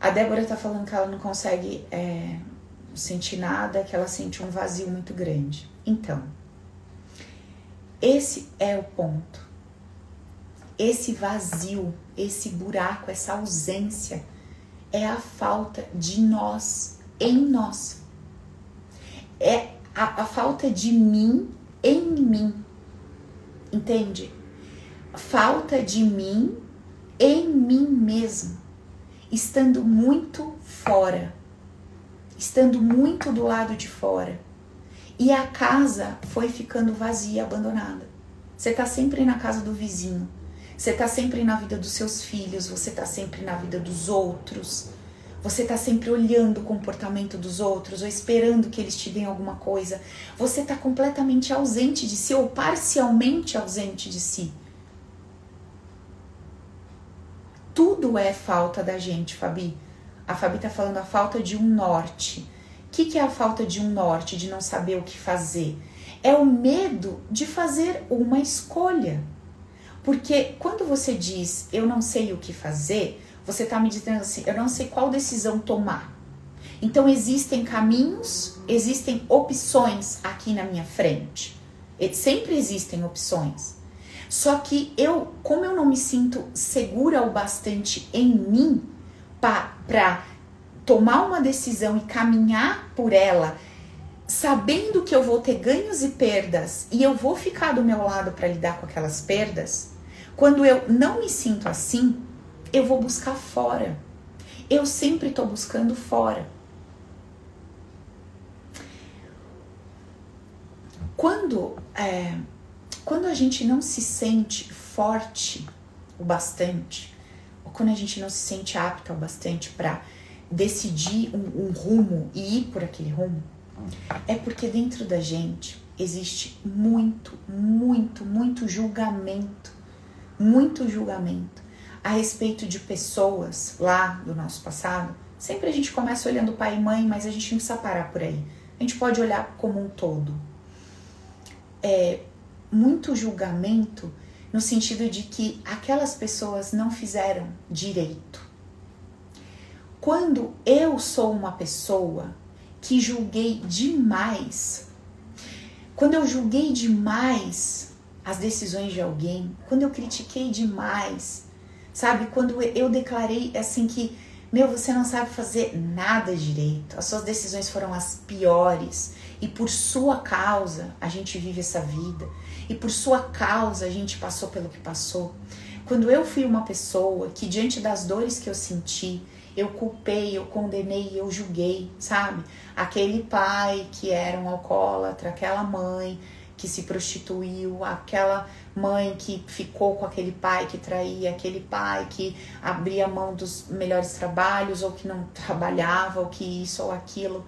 A Débora tá falando que ela não consegue é, sentir nada, que ela sente um vazio muito grande. Então, esse é o ponto. Esse vazio, esse buraco, essa ausência é a falta de nós em nós. É a, a falta de mim em mim. Entende? Falta de mim em mim mesmo, estando muito fora, estando muito do lado de fora. E a casa foi ficando vazia, abandonada. Você tá sempre na casa do vizinho, você tá sempre na vida dos seus filhos, você tá sempre na vida dos outros. Você está sempre olhando o comportamento dos outros ou esperando que eles te deem alguma coisa. Você está completamente ausente de si ou parcialmente ausente de si. Tudo é falta da gente, Fabi. A Fabi está falando a falta de um norte. O que, que é a falta de um norte, de não saber o que fazer? É o medo de fazer uma escolha. Porque quando você diz eu não sei o que fazer, você está me dizendo assim, eu não sei qual decisão tomar. Então existem caminhos, existem opções aqui na minha frente. Sempre existem opções. Só que eu, como eu não me sinto segura o bastante em mim para tomar uma decisão e caminhar por ela, sabendo que eu vou ter ganhos e perdas e eu vou ficar do meu lado para lidar com aquelas perdas, quando eu não me sinto assim, eu vou buscar fora. Eu sempre estou buscando fora. Quando, é, quando a gente não se sente forte o bastante, ou quando a gente não se sente apta o bastante para decidir um, um rumo e ir por aquele rumo, é porque dentro da gente existe muito, muito, muito julgamento, muito julgamento a respeito de pessoas lá do nosso passado, sempre a gente começa olhando pai e mãe, mas a gente não precisa parar por aí. A gente pode olhar como um todo. É muito julgamento no sentido de que aquelas pessoas não fizeram direito. Quando eu sou uma pessoa que julguei demais, quando eu julguei demais as decisões de alguém, quando eu critiquei demais Sabe, quando eu declarei assim que, meu, você não sabe fazer nada direito, as suas decisões foram as piores e por sua causa a gente vive essa vida e por sua causa a gente passou pelo que passou. Quando eu fui uma pessoa que, diante das dores que eu senti, eu culpei, eu condenei, eu julguei, sabe? Aquele pai que era um alcoólatra, aquela mãe que se prostituiu, aquela mãe que ficou com aquele pai que traía, aquele pai que abria mão dos melhores trabalhos ou que não trabalhava, ou que isso ou aquilo.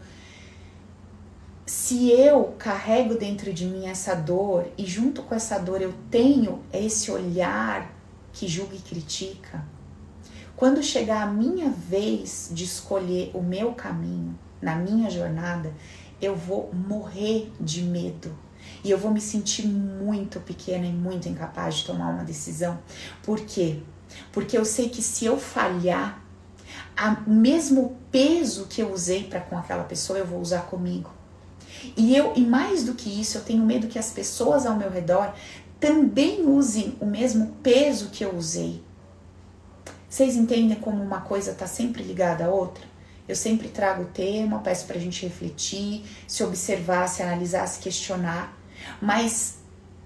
Se eu carrego dentro de mim essa dor e junto com essa dor eu tenho esse olhar que julga e critica, quando chegar a minha vez de escolher o meu caminho na minha jornada, eu vou morrer de medo e eu vou me sentir muito pequena e muito incapaz de tomar uma decisão. Por quê? Porque eu sei que se eu falhar, o mesmo peso que eu usei para com aquela pessoa eu vou usar comigo. E eu, e mais do que isso, eu tenho medo que as pessoas ao meu redor também usem o mesmo peso que eu usei. Vocês entendem como uma coisa está sempre ligada à outra? Eu sempre trago o tema, peço para a gente refletir, se observar, se analisar, se questionar. Mas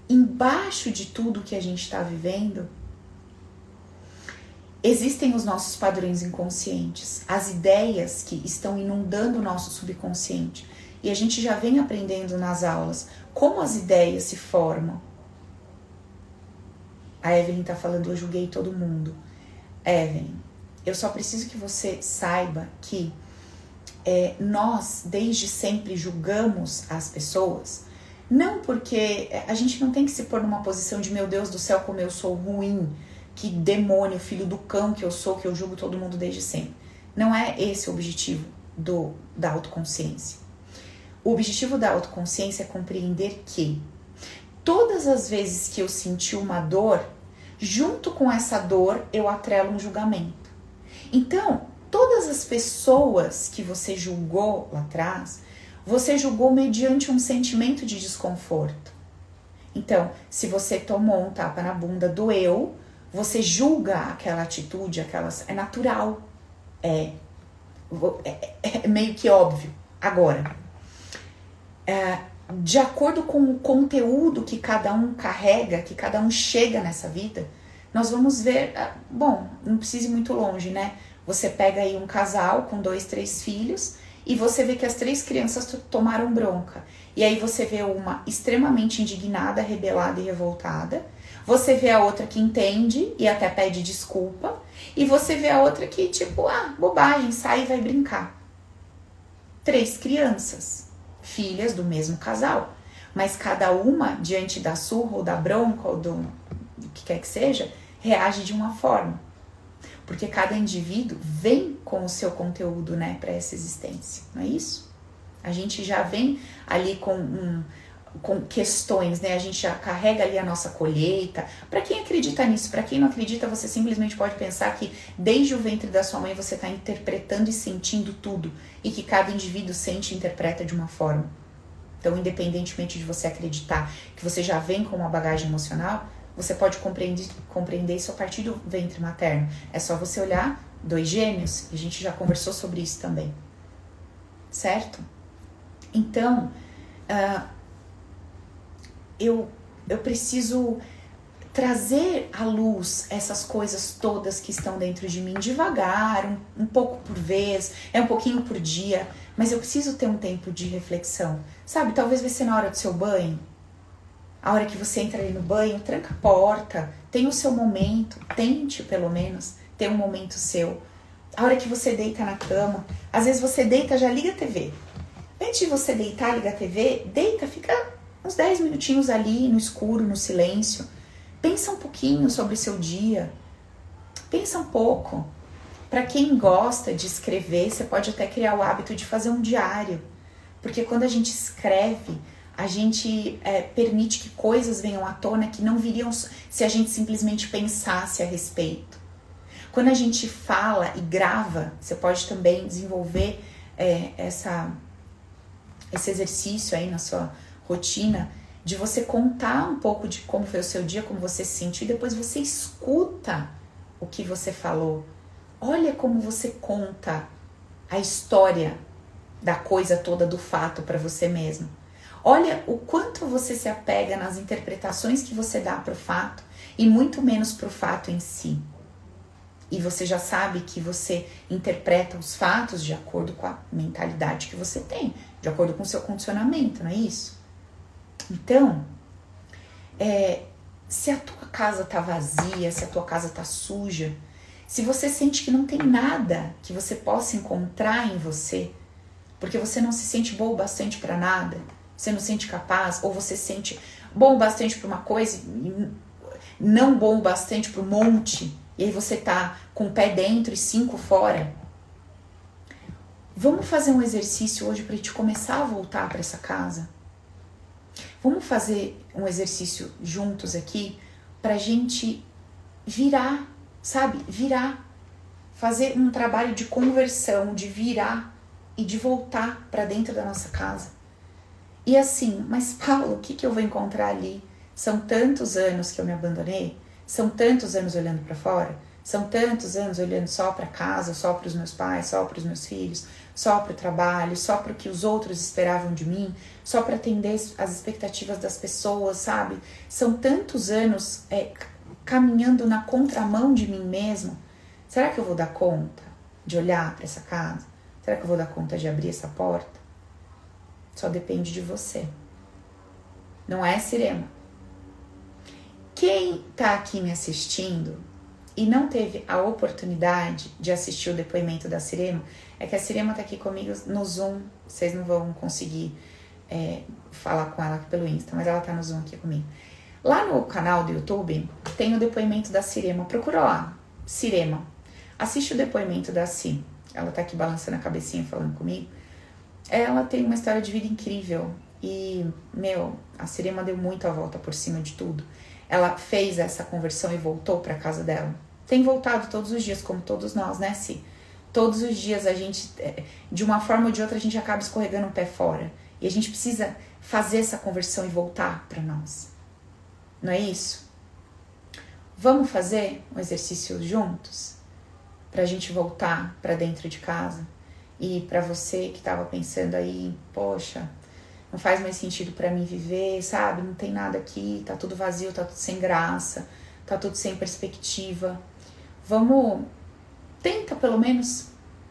embaixo de tudo que a gente está vivendo, existem os nossos padrões inconscientes, as ideias que estão inundando o nosso subconsciente. E a gente já vem aprendendo nas aulas como as ideias se formam. A Evelyn está falando, eu julguei todo mundo. Evelyn, eu só preciso que você saiba que é, nós, desde sempre, julgamos as pessoas não porque a gente não tem que se pôr numa posição de meu Deus do céu, como eu sou ruim, que demônio, filho do cão que eu sou, que eu julgo todo mundo desde sempre. Não é esse o objetivo do, da autoconsciência. O objetivo da autoconsciência é compreender que todas as vezes que eu senti uma dor, junto com essa dor eu atrelo um julgamento. Então, todas as pessoas que você julgou lá atrás, você julgou mediante um sentimento de desconforto. Então, se você tomou um tapa na bunda, doeu, você julga aquela atitude, aquelas. É natural. É, é, é meio que óbvio. Agora, é, de acordo com o conteúdo que cada um carrega, que cada um chega nessa vida, nós vamos ver. É, bom, não precisa ir muito longe, né? Você pega aí um casal com dois, três filhos e você vê que as três crianças tomaram bronca. E aí você vê uma extremamente indignada, rebelada e revoltada. Você vê a outra que entende e até pede desculpa. E você vê a outra que, tipo, ah, bobagem, sai e vai brincar. Três crianças, filhas do mesmo casal. Mas cada uma, diante da surra ou da bronca ou do, do que quer que seja, reage de uma forma porque cada indivíduo vem com o seu conteúdo, né, para essa existência, não é isso? A gente já vem ali com um, com questões, né? A gente já carrega ali a nossa colheita. Para quem acredita nisso, para quem não acredita, você simplesmente pode pensar que desde o ventre da sua mãe você está interpretando e sentindo tudo e que cada indivíduo sente e interpreta de uma forma. Então, independentemente de você acreditar que você já vem com uma bagagem emocional, você pode compreender, compreender isso a partir do ventre materno. É só você olhar dois gêmeos, a gente já conversou sobre isso também. Certo? Então, uh, eu, eu preciso trazer à luz essas coisas todas que estão dentro de mim devagar, um, um, pouco por vez, é um pouquinho por dia, mas eu preciso ter um tempo de reflexão. Sabe, talvez vai ser na hora do seu banho, a hora que você entra ali no banho, tranca a porta, tem o seu momento, tente pelo menos ter um momento seu. A hora que você deita na cama, às vezes você deita, já liga a TV. Antes de você deitar, liga a TV, deita, fica uns 10 minutinhos ali no escuro, no silêncio. Pensa um pouquinho sobre o seu dia. Pensa um pouco. Para quem gosta de escrever, você pode até criar o hábito de fazer um diário. Porque quando a gente escreve, a gente é, permite que coisas venham à tona que não viriam se a gente simplesmente pensasse a respeito. Quando a gente fala e grava, você pode também desenvolver é, essa, esse exercício aí na sua rotina de você contar um pouco de como foi o seu dia, como você se sentiu, e depois você escuta o que você falou. Olha como você conta a história da coisa toda, do fato para você mesmo. Olha o quanto você se apega nas interpretações que você dá para o fato e muito menos para o fato em si. E você já sabe que você interpreta os fatos de acordo com a mentalidade que você tem, de acordo com o seu condicionamento, não é isso? Então, é, se a tua casa tá vazia, se a tua casa tá suja, se você sente que não tem nada que você possa encontrar em você, porque você não se sente boa o bastante para nada, você não sente capaz, ou você sente bom bastante para uma coisa e não bom bastante para um monte, e aí você tá com o pé dentro e cinco fora. Vamos fazer um exercício hoje para te começar a voltar para essa casa? Vamos fazer um exercício juntos aqui para gente virar, sabe? Virar. Fazer um trabalho de conversão, de virar e de voltar para dentro da nossa casa. E assim, mas Paulo, o que, que eu vou encontrar ali? São tantos anos que eu me abandonei, são tantos anos olhando para fora, são tantos anos olhando só para casa, só para os meus pais, só para os meus filhos, só para o trabalho, só para o que os outros esperavam de mim, só para atender as expectativas das pessoas, sabe? São tantos anos é, caminhando na contramão de mim mesmo. Será que eu vou dar conta de olhar para essa casa? Será que eu vou dar conta de abrir essa porta? Só depende de você. Não é Sirema. Quem tá aqui me assistindo e não teve a oportunidade de assistir o depoimento da Sirema, é que a Sirema tá aqui comigo no Zoom. Vocês não vão conseguir é, falar com ela pelo Insta, mas ela tá no Zoom aqui comigo. Lá no canal do YouTube tem o depoimento da Sirema. Procura lá, Sirema. Assiste o depoimento da Si. Ela tá aqui balançando a cabecinha falando comigo ela tem uma história de vida incrível e, meu, a Sirema deu muito a volta por cima de tudo. Ela fez essa conversão e voltou para casa dela. Tem voltado todos os dias, como todos nós, né, Si? Todos os dias a gente, é, de uma forma ou de outra, a gente acaba escorregando um pé fora. E a gente precisa fazer essa conversão e voltar para nós. Não é isso? Vamos fazer um exercício juntos? Para a gente voltar para dentro de casa? E para você que estava pensando aí, poxa, não faz mais sentido para mim viver, sabe? Não tem nada aqui, tá tudo vazio, tá tudo sem graça, tá tudo sem perspectiva. Vamos tenta pelo menos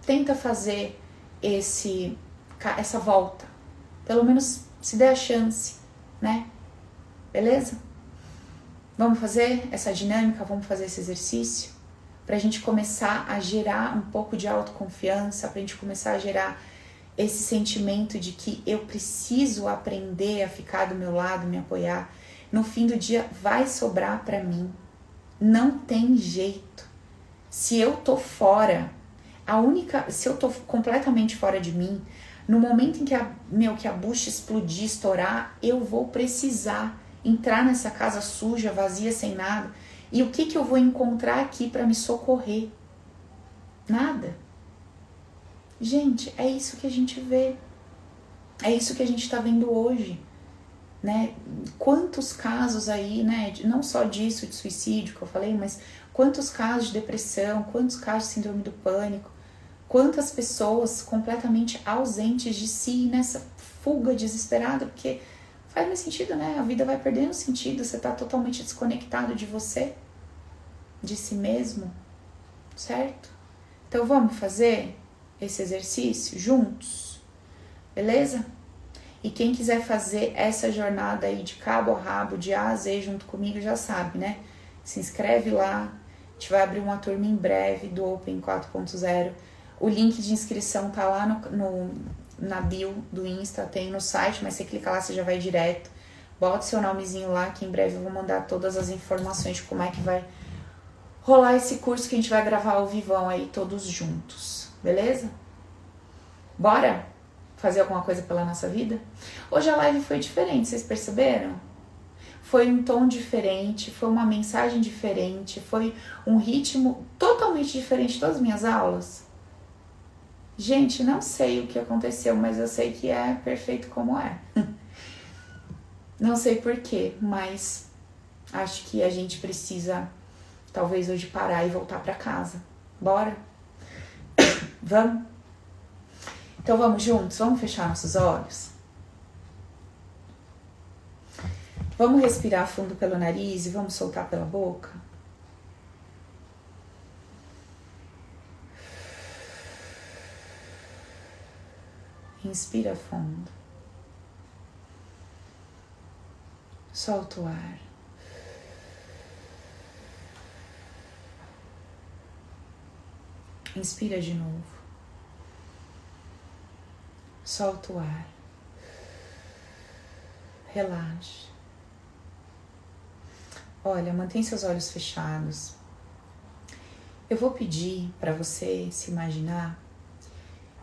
tenta fazer esse essa volta. Pelo menos se der a chance, né? Beleza? Vamos fazer essa dinâmica, vamos fazer esse exercício para a gente começar a gerar um pouco de autoconfiança, para a gente começar a gerar esse sentimento de que eu preciso aprender a ficar do meu lado, me apoiar. No fim do dia vai sobrar para mim. Não tem jeito. Se eu tô fora, a única, se eu tô completamente fora de mim, no momento em que a meu que a bucha explodir, estourar, eu vou precisar entrar nessa casa suja, vazia, sem nada. E o que que eu vou encontrar aqui para me socorrer? Nada. Gente, é isso que a gente vê. É isso que a gente está vendo hoje. Né? Quantos casos aí, né? Não só disso, de suicídio que eu falei, mas quantos casos de depressão, quantos casos de síndrome do pânico, quantas pessoas completamente ausentes de si nessa fuga desesperada, porque faz mais sentido, né? A vida vai perdendo sentido, você está totalmente desconectado de você, de si mesmo, certo? Então vamos fazer esse exercício juntos, beleza? E quem quiser fazer essa jornada aí de cabo a rabo, de A a Z junto comigo, já sabe, né? Se inscreve lá, a gente vai abrir uma turma em breve do Open 4.0. O link de inscrição tá lá no, no, na bio do Insta, tem no site, mas você clica lá, você já vai direto. Bota seu nomezinho lá, que em breve eu vou mandar todas as informações de como é que vai rolar esse curso que a gente vai gravar ao vivão aí todos juntos beleza? Bora fazer alguma coisa pela nossa vida? Hoje a live foi diferente, vocês perceberam? Foi um tom diferente, foi uma mensagem diferente, foi um ritmo totalmente diferente de todas as minhas aulas. Gente, não sei o que aconteceu, mas eu sei que é perfeito como é. Não sei porquê, mas acho que a gente precisa, talvez hoje, parar e voltar para casa. Bora? Vamos? Então vamos juntos? Vamos fechar nossos olhos? Vamos respirar fundo pelo nariz e vamos soltar pela boca? Inspira fundo. Solta o ar. Inspira de novo. Solta o ar. Relaxe. Olha, mantém seus olhos fechados. Eu vou pedir para você se imaginar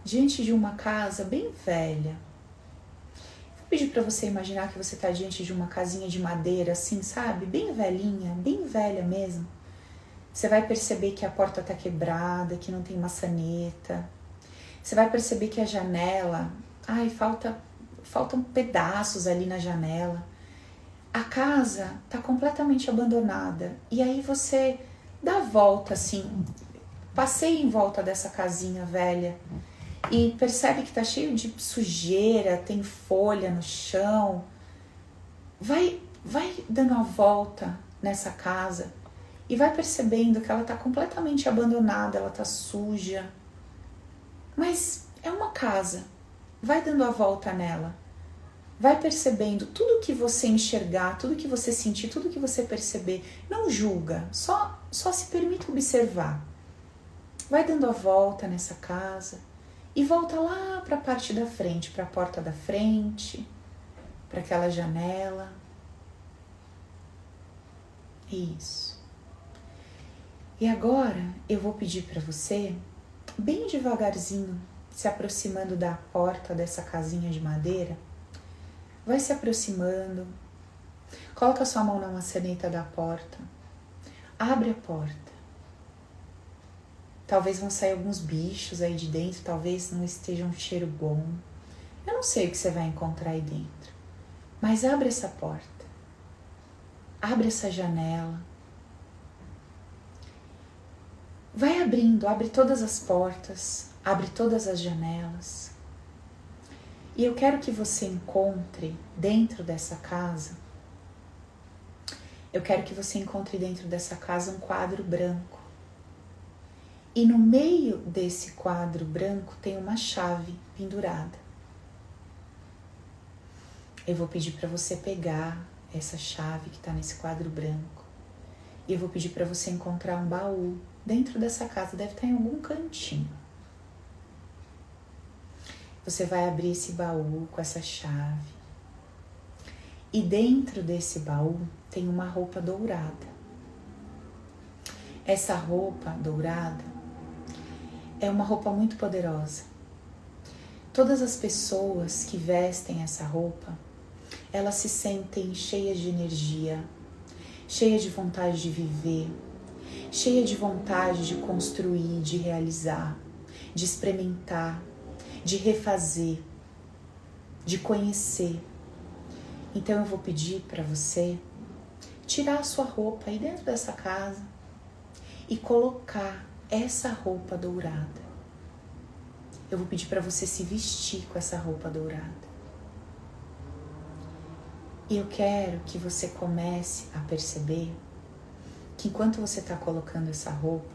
diante de uma casa bem velha. Vou pedir para você imaginar que você está diante de uma casinha de madeira, assim, sabe? Bem velhinha, bem velha mesmo você vai perceber que a porta está quebrada, que não tem maçaneta. Você vai perceber que a janela, ai, falta faltam pedaços ali na janela. A casa está completamente abandonada. E aí você dá a volta assim, passeia em volta dessa casinha velha e percebe que está cheio de sujeira, tem folha no chão. Vai vai dando a volta nessa casa e vai percebendo que ela está completamente abandonada, ela está suja. Mas é uma casa. Vai dando a volta nela. Vai percebendo tudo que você enxergar, tudo que você sentir, tudo que você perceber. Não julga, só, só se permite observar. Vai dando a volta nessa casa e volta lá para a parte da frente, para a porta da frente, para aquela janela. Isso. E agora eu vou pedir para você, bem devagarzinho, se aproximando da porta dessa casinha de madeira, vai se aproximando. Coloca sua mão na maçaneta da porta. Abre a porta. Talvez vão sair alguns bichos aí de dentro, talvez não esteja um cheiro bom. Eu não sei o que você vai encontrar aí dentro. Mas abre essa porta. Abre essa janela. Vai abrindo, abre todas as portas, abre todas as janelas. E eu quero que você encontre dentro dessa casa, eu quero que você encontre dentro dessa casa um quadro branco. E no meio desse quadro branco tem uma chave pendurada. Eu vou pedir para você pegar essa chave que está nesse quadro branco. E eu vou pedir para você encontrar um baú dentro dessa casa, deve estar em algum cantinho. Você vai abrir esse baú com essa chave. E dentro desse baú tem uma roupa dourada. Essa roupa dourada é uma roupa muito poderosa. Todas as pessoas que vestem essa roupa, elas se sentem cheias de energia, cheias de vontade de viver, cheia de vontade de construir, de realizar, de experimentar, de refazer, de conhecer. Então eu vou pedir para você tirar a sua roupa aí dentro dessa casa e colocar essa roupa dourada. Eu vou pedir para você se vestir com essa roupa dourada. E eu quero que você comece a perceber que enquanto você está colocando essa roupa,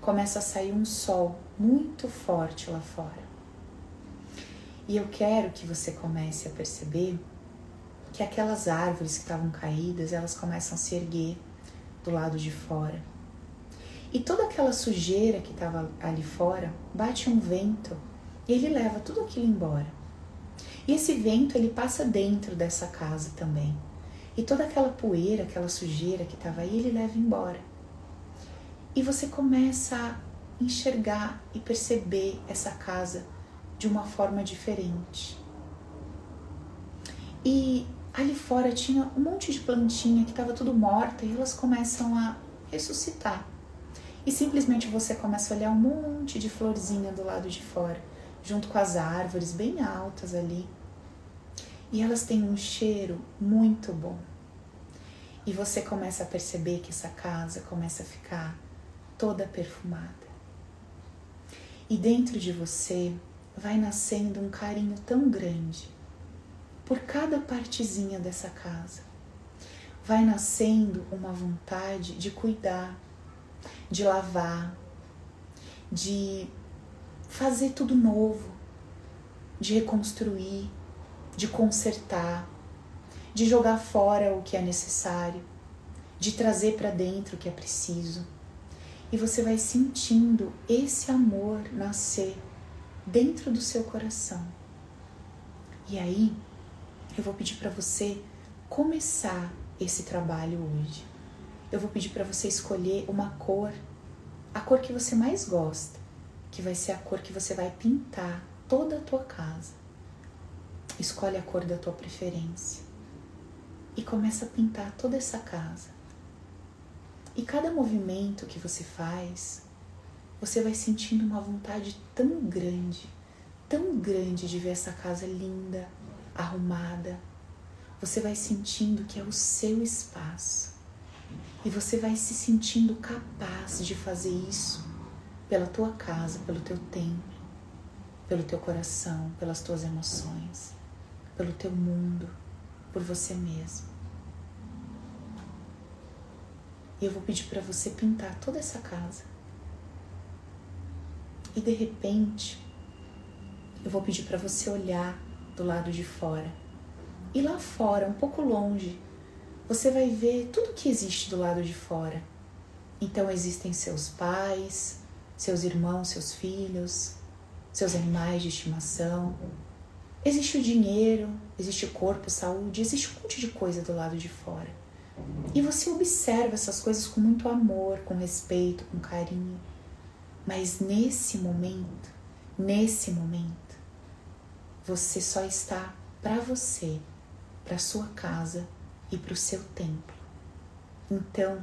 começa a sair um sol muito forte lá fora. E eu quero que você comece a perceber que aquelas árvores que estavam caídas, elas começam a se erguer do lado de fora. E toda aquela sujeira que estava ali fora, bate um vento e ele leva tudo aquilo embora. E esse vento ele passa dentro dessa casa também. E toda aquela poeira, aquela sujeira que estava aí, ele leva embora. E você começa a enxergar e perceber essa casa de uma forma diferente. E ali fora tinha um monte de plantinha que estava tudo morta e elas começam a ressuscitar. E simplesmente você começa a olhar um monte de florzinha do lado de fora, junto com as árvores bem altas ali. E elas têm um cheiro muito bom. E você começa a perceber que essa casa começa a ficar toda perfumada. E dentro de você vai nascendo um carinho tão grande por cada partezinha dessa casa. Vai nascendo uma vontade de cuidar, de lavar, de fazer tudo novo, de reconstruir, de consertar, de jogar fora o que é necessário, de trazer para dentro o que é preciso. E você vai sentindo esse amor nascer dentro do seu coração. E aí, eu vou pedir para você começar esse trabalho hoje. Eu vou pedir para você escolher uma cor, a cor que você mais gosta, que vai ser a cor que você vai pintar toda a tua casa. Escolhe a cor da tua preferência e começa a pintar toda essa casa. E cada movimento que você faz, você vai sentindo uma vontade tão grande, tão grande de ver essa casa linda, arrumada. Você vai sentindo que é o seu espaço. E você vai se sentindo capaz de fazer isso pela tua casa, pelo teu tempo, pelo teu coração, pelas tuas emoções, pelo teu mundo, por você mesmo. E eu vou pedir para você pintar toda essa casa e de repente, eu vou pedir para você olhar do lado de fora. E lá fora, um pouco longe, você vai ver tudo que existe do lado de fora. Então existem seus pais, seus irmãos, seus filhos, seus animais de estimação. Existe o dinheiro, existe o corpo, saúde, existe um monte de coisa do lado de fora. E você observa essas coisas com muito amor, com respeito, com carinho. Mas nesse momento, nesse momento, você só está para você para sua casa e para o seu templo. Então,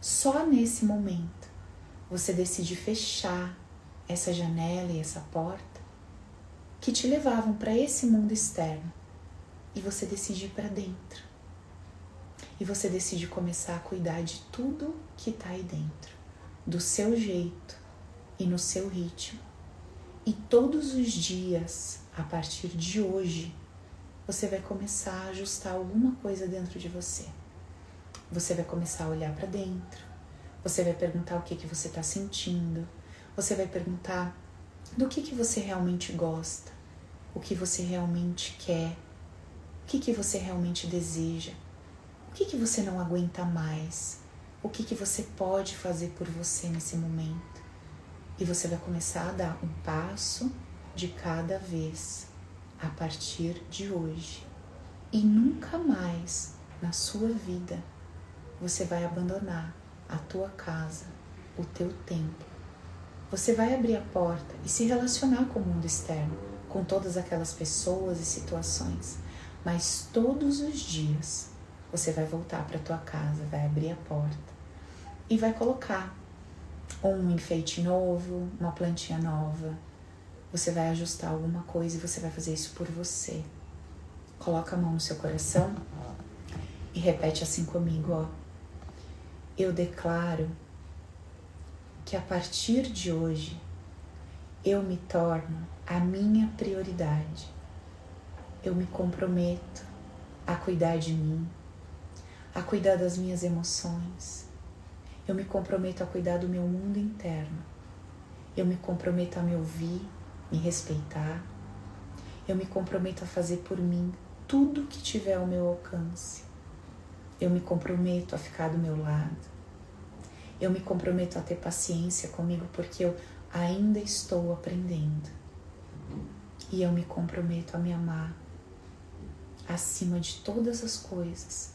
só nesse momento você decide fechar essa janela e essa porta que te levavam para esse mundo externo e você decide ir para dentro. E você decide começar a cuidar de tudo que está aí dentro, do seu jeito e no seu ritmo. E todos os dias, a partir de hoje, você vai começar a ajustar alguma coisa dentro de você. Você vai começar a olhar para dentro. Você vai perguntar o que que você está sentindo. Você vai perguntar do que que você realmente gosta, o que você realmente quer, o que que você realmente deseja, o que que você não aguenta mais, o que que você pode fazer por você nesse momento. E você vai começar a dar um passo de cada vez a partir de hoje. E nunca mais na sua vida você vai abandonar a tua casa, o teu templo. Você vai abrir a porta e se relacionar com o mundo externo, com todas aquelas pessoas e situações, mas todos os dias você vai voltar para tua casa, vai abrir a porta e vai colocar um enfeite novo, uma plantinha nova, você vai ajustar alguma coisa e você vai fazer isso por você. Coloca a mão no seu coração e repete assim comigo, ó. Eu declaro que a partir de hoje eu me torno a minha prioridade. Eu me comprometo a cuidar de mim, a cuidar das minhas emoções. Eu me comprometo a cuidar do meu mundo interno. Eu me comprometo a me ouvir, me respeitar. Eu me comprometo a fazer por mim tudo que tiver ao meu alcance. Eu me comprometo a ficar do meu lado. Eu me comprometo a ter paciência comigo porque eu ainda estou aprendendo. E eu me comprometo a me amar acima de todas as coisas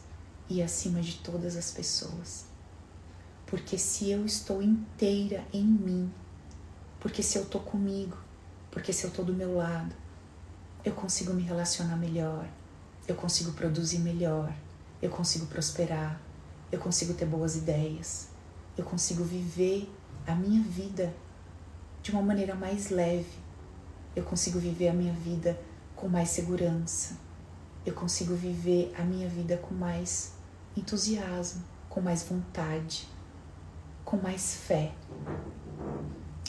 e acima de todas as pessoas. Porque se eu estou inteira em mim, porque se eu estou comigo, porque se eu estou do meu lado, eu consigo me relacionar melhor, eu consigo produzir melhor, eu consigo prosperar, eu consigo ter boas ideias, eu consigo viver a minha vida de uma maneira mais leve, eu consigo viver a minha vida com mais segurança, eu consigo viver a minha vida com mais entusiasmo, com mais vontade, com mais fé.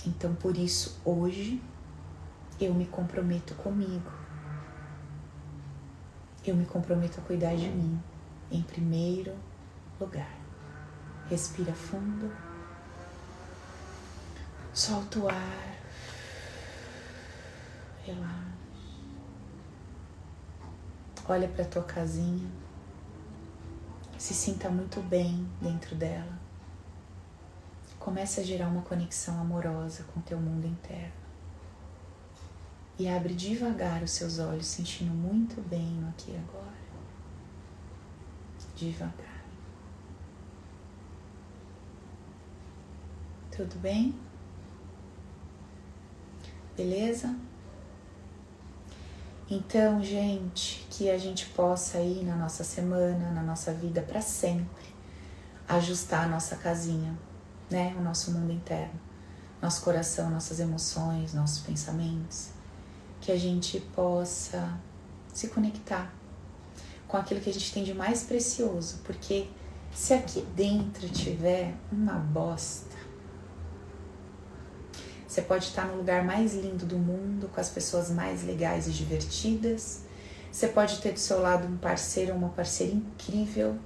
Então, por isso, hoje eu me comprometo comigo. Eu me comprometo a cuidar de mim em primeiro lugar. Respira fundo. Solta o ar. Relaxa. Olha para tua casinha. Se sinta muito bem dentro dela. Comece a gerar uma conexão amorosa com teu mundo interno e abre devagar os seus olhos, sentindo muito bem no aqui e agora. Devagar. Tudo bem? Beleza? Então, gente, que a gente possa ir na nossa semana, na nossa vida para sempre, ajustar a nossa casinha, né? O nosso mundo interno, nosso coração, nossas emoções, nossos pensamentos que a gente possa se conectar com aquilo que a gente tem de mais precioso, porque se aqui dentro tiver uma bosta, você pode estar no lugar mais lindo do mundo, com as pessoas mais legais e divertidas. Você pode ter do seu lado um parceiro ou uma parceira incrível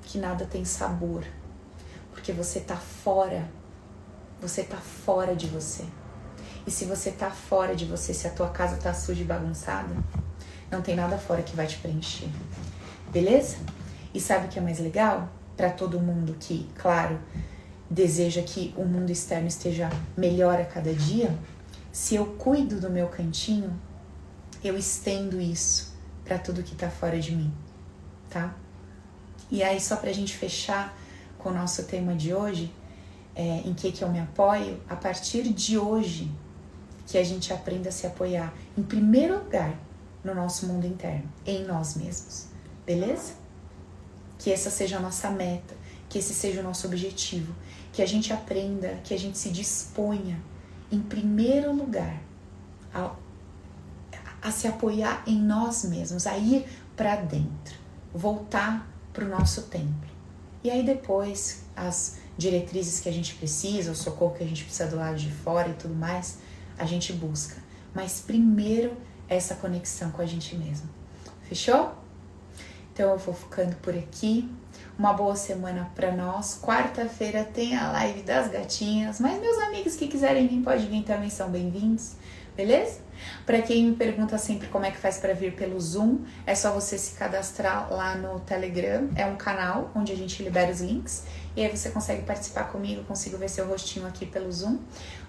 que nada tem sabor, porque você tá fora. Você tá fora de você. E se você tá fora de você, se a tua casa tá suja e bagunçada, não tem nada fora que vai te preencher. Beleza? E sabe o que é mais legal? Para todo mundo que, claro, deseja que o mundo externo esteja melhor a cada dia, se eu cuido do meu cantinho, eu estendo isso para tudo que tá fora de mim, tá? E aí, só pra gente fechar com o nosso tema de hoje, é, em que, que eu me apoio, a partir de hoje, que a gente aprenda a se apoiar, em primeiro lugar, no nosso mundo interno, em nós mesmos. Beleza? Que essa seja a nossa meta, que esse seja o nosso objetivo, que a gente aprenda, que a gente se disponha, em primeiro lugar, a, a se apoiar em nós mesmos, a ir para dentro, voltar para o nosso templo. E aí depois as diretrizes que a gente precisa, o socorro que a gente precisa do lado de fora e tudo mais, a gente busca. Mas primeiro essa conexão com a gente mesmo. Fechou? Então eu vou ficando por aqui. Uma boa semana para nós. Quarta-feira tem a live das gatinhas, mas meus amigos que quiserem vir, pode vir também, são bem-vindos. Beleza? Para quem me pergunta sempre como é que faz para vir pelo Zoom, é só você se cadastrar lá no Telegram, é um canal onde a gente libera os links e aí você consegue participar comigo, consigo ver seu rostinho aqui pelo Zoom.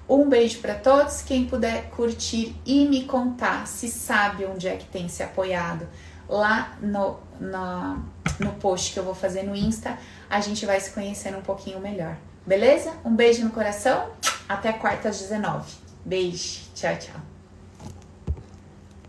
Um beijo para todos, quem puder curtir e me contar se sabe onde é que tem se apoiado lá no, no, no post que eu vou fazer no Insta, a gente vai se conhecendo um pouquinho melhor. Beleza? Um beijo no coração, até quarta às 19. Beijo, tchau, tchau.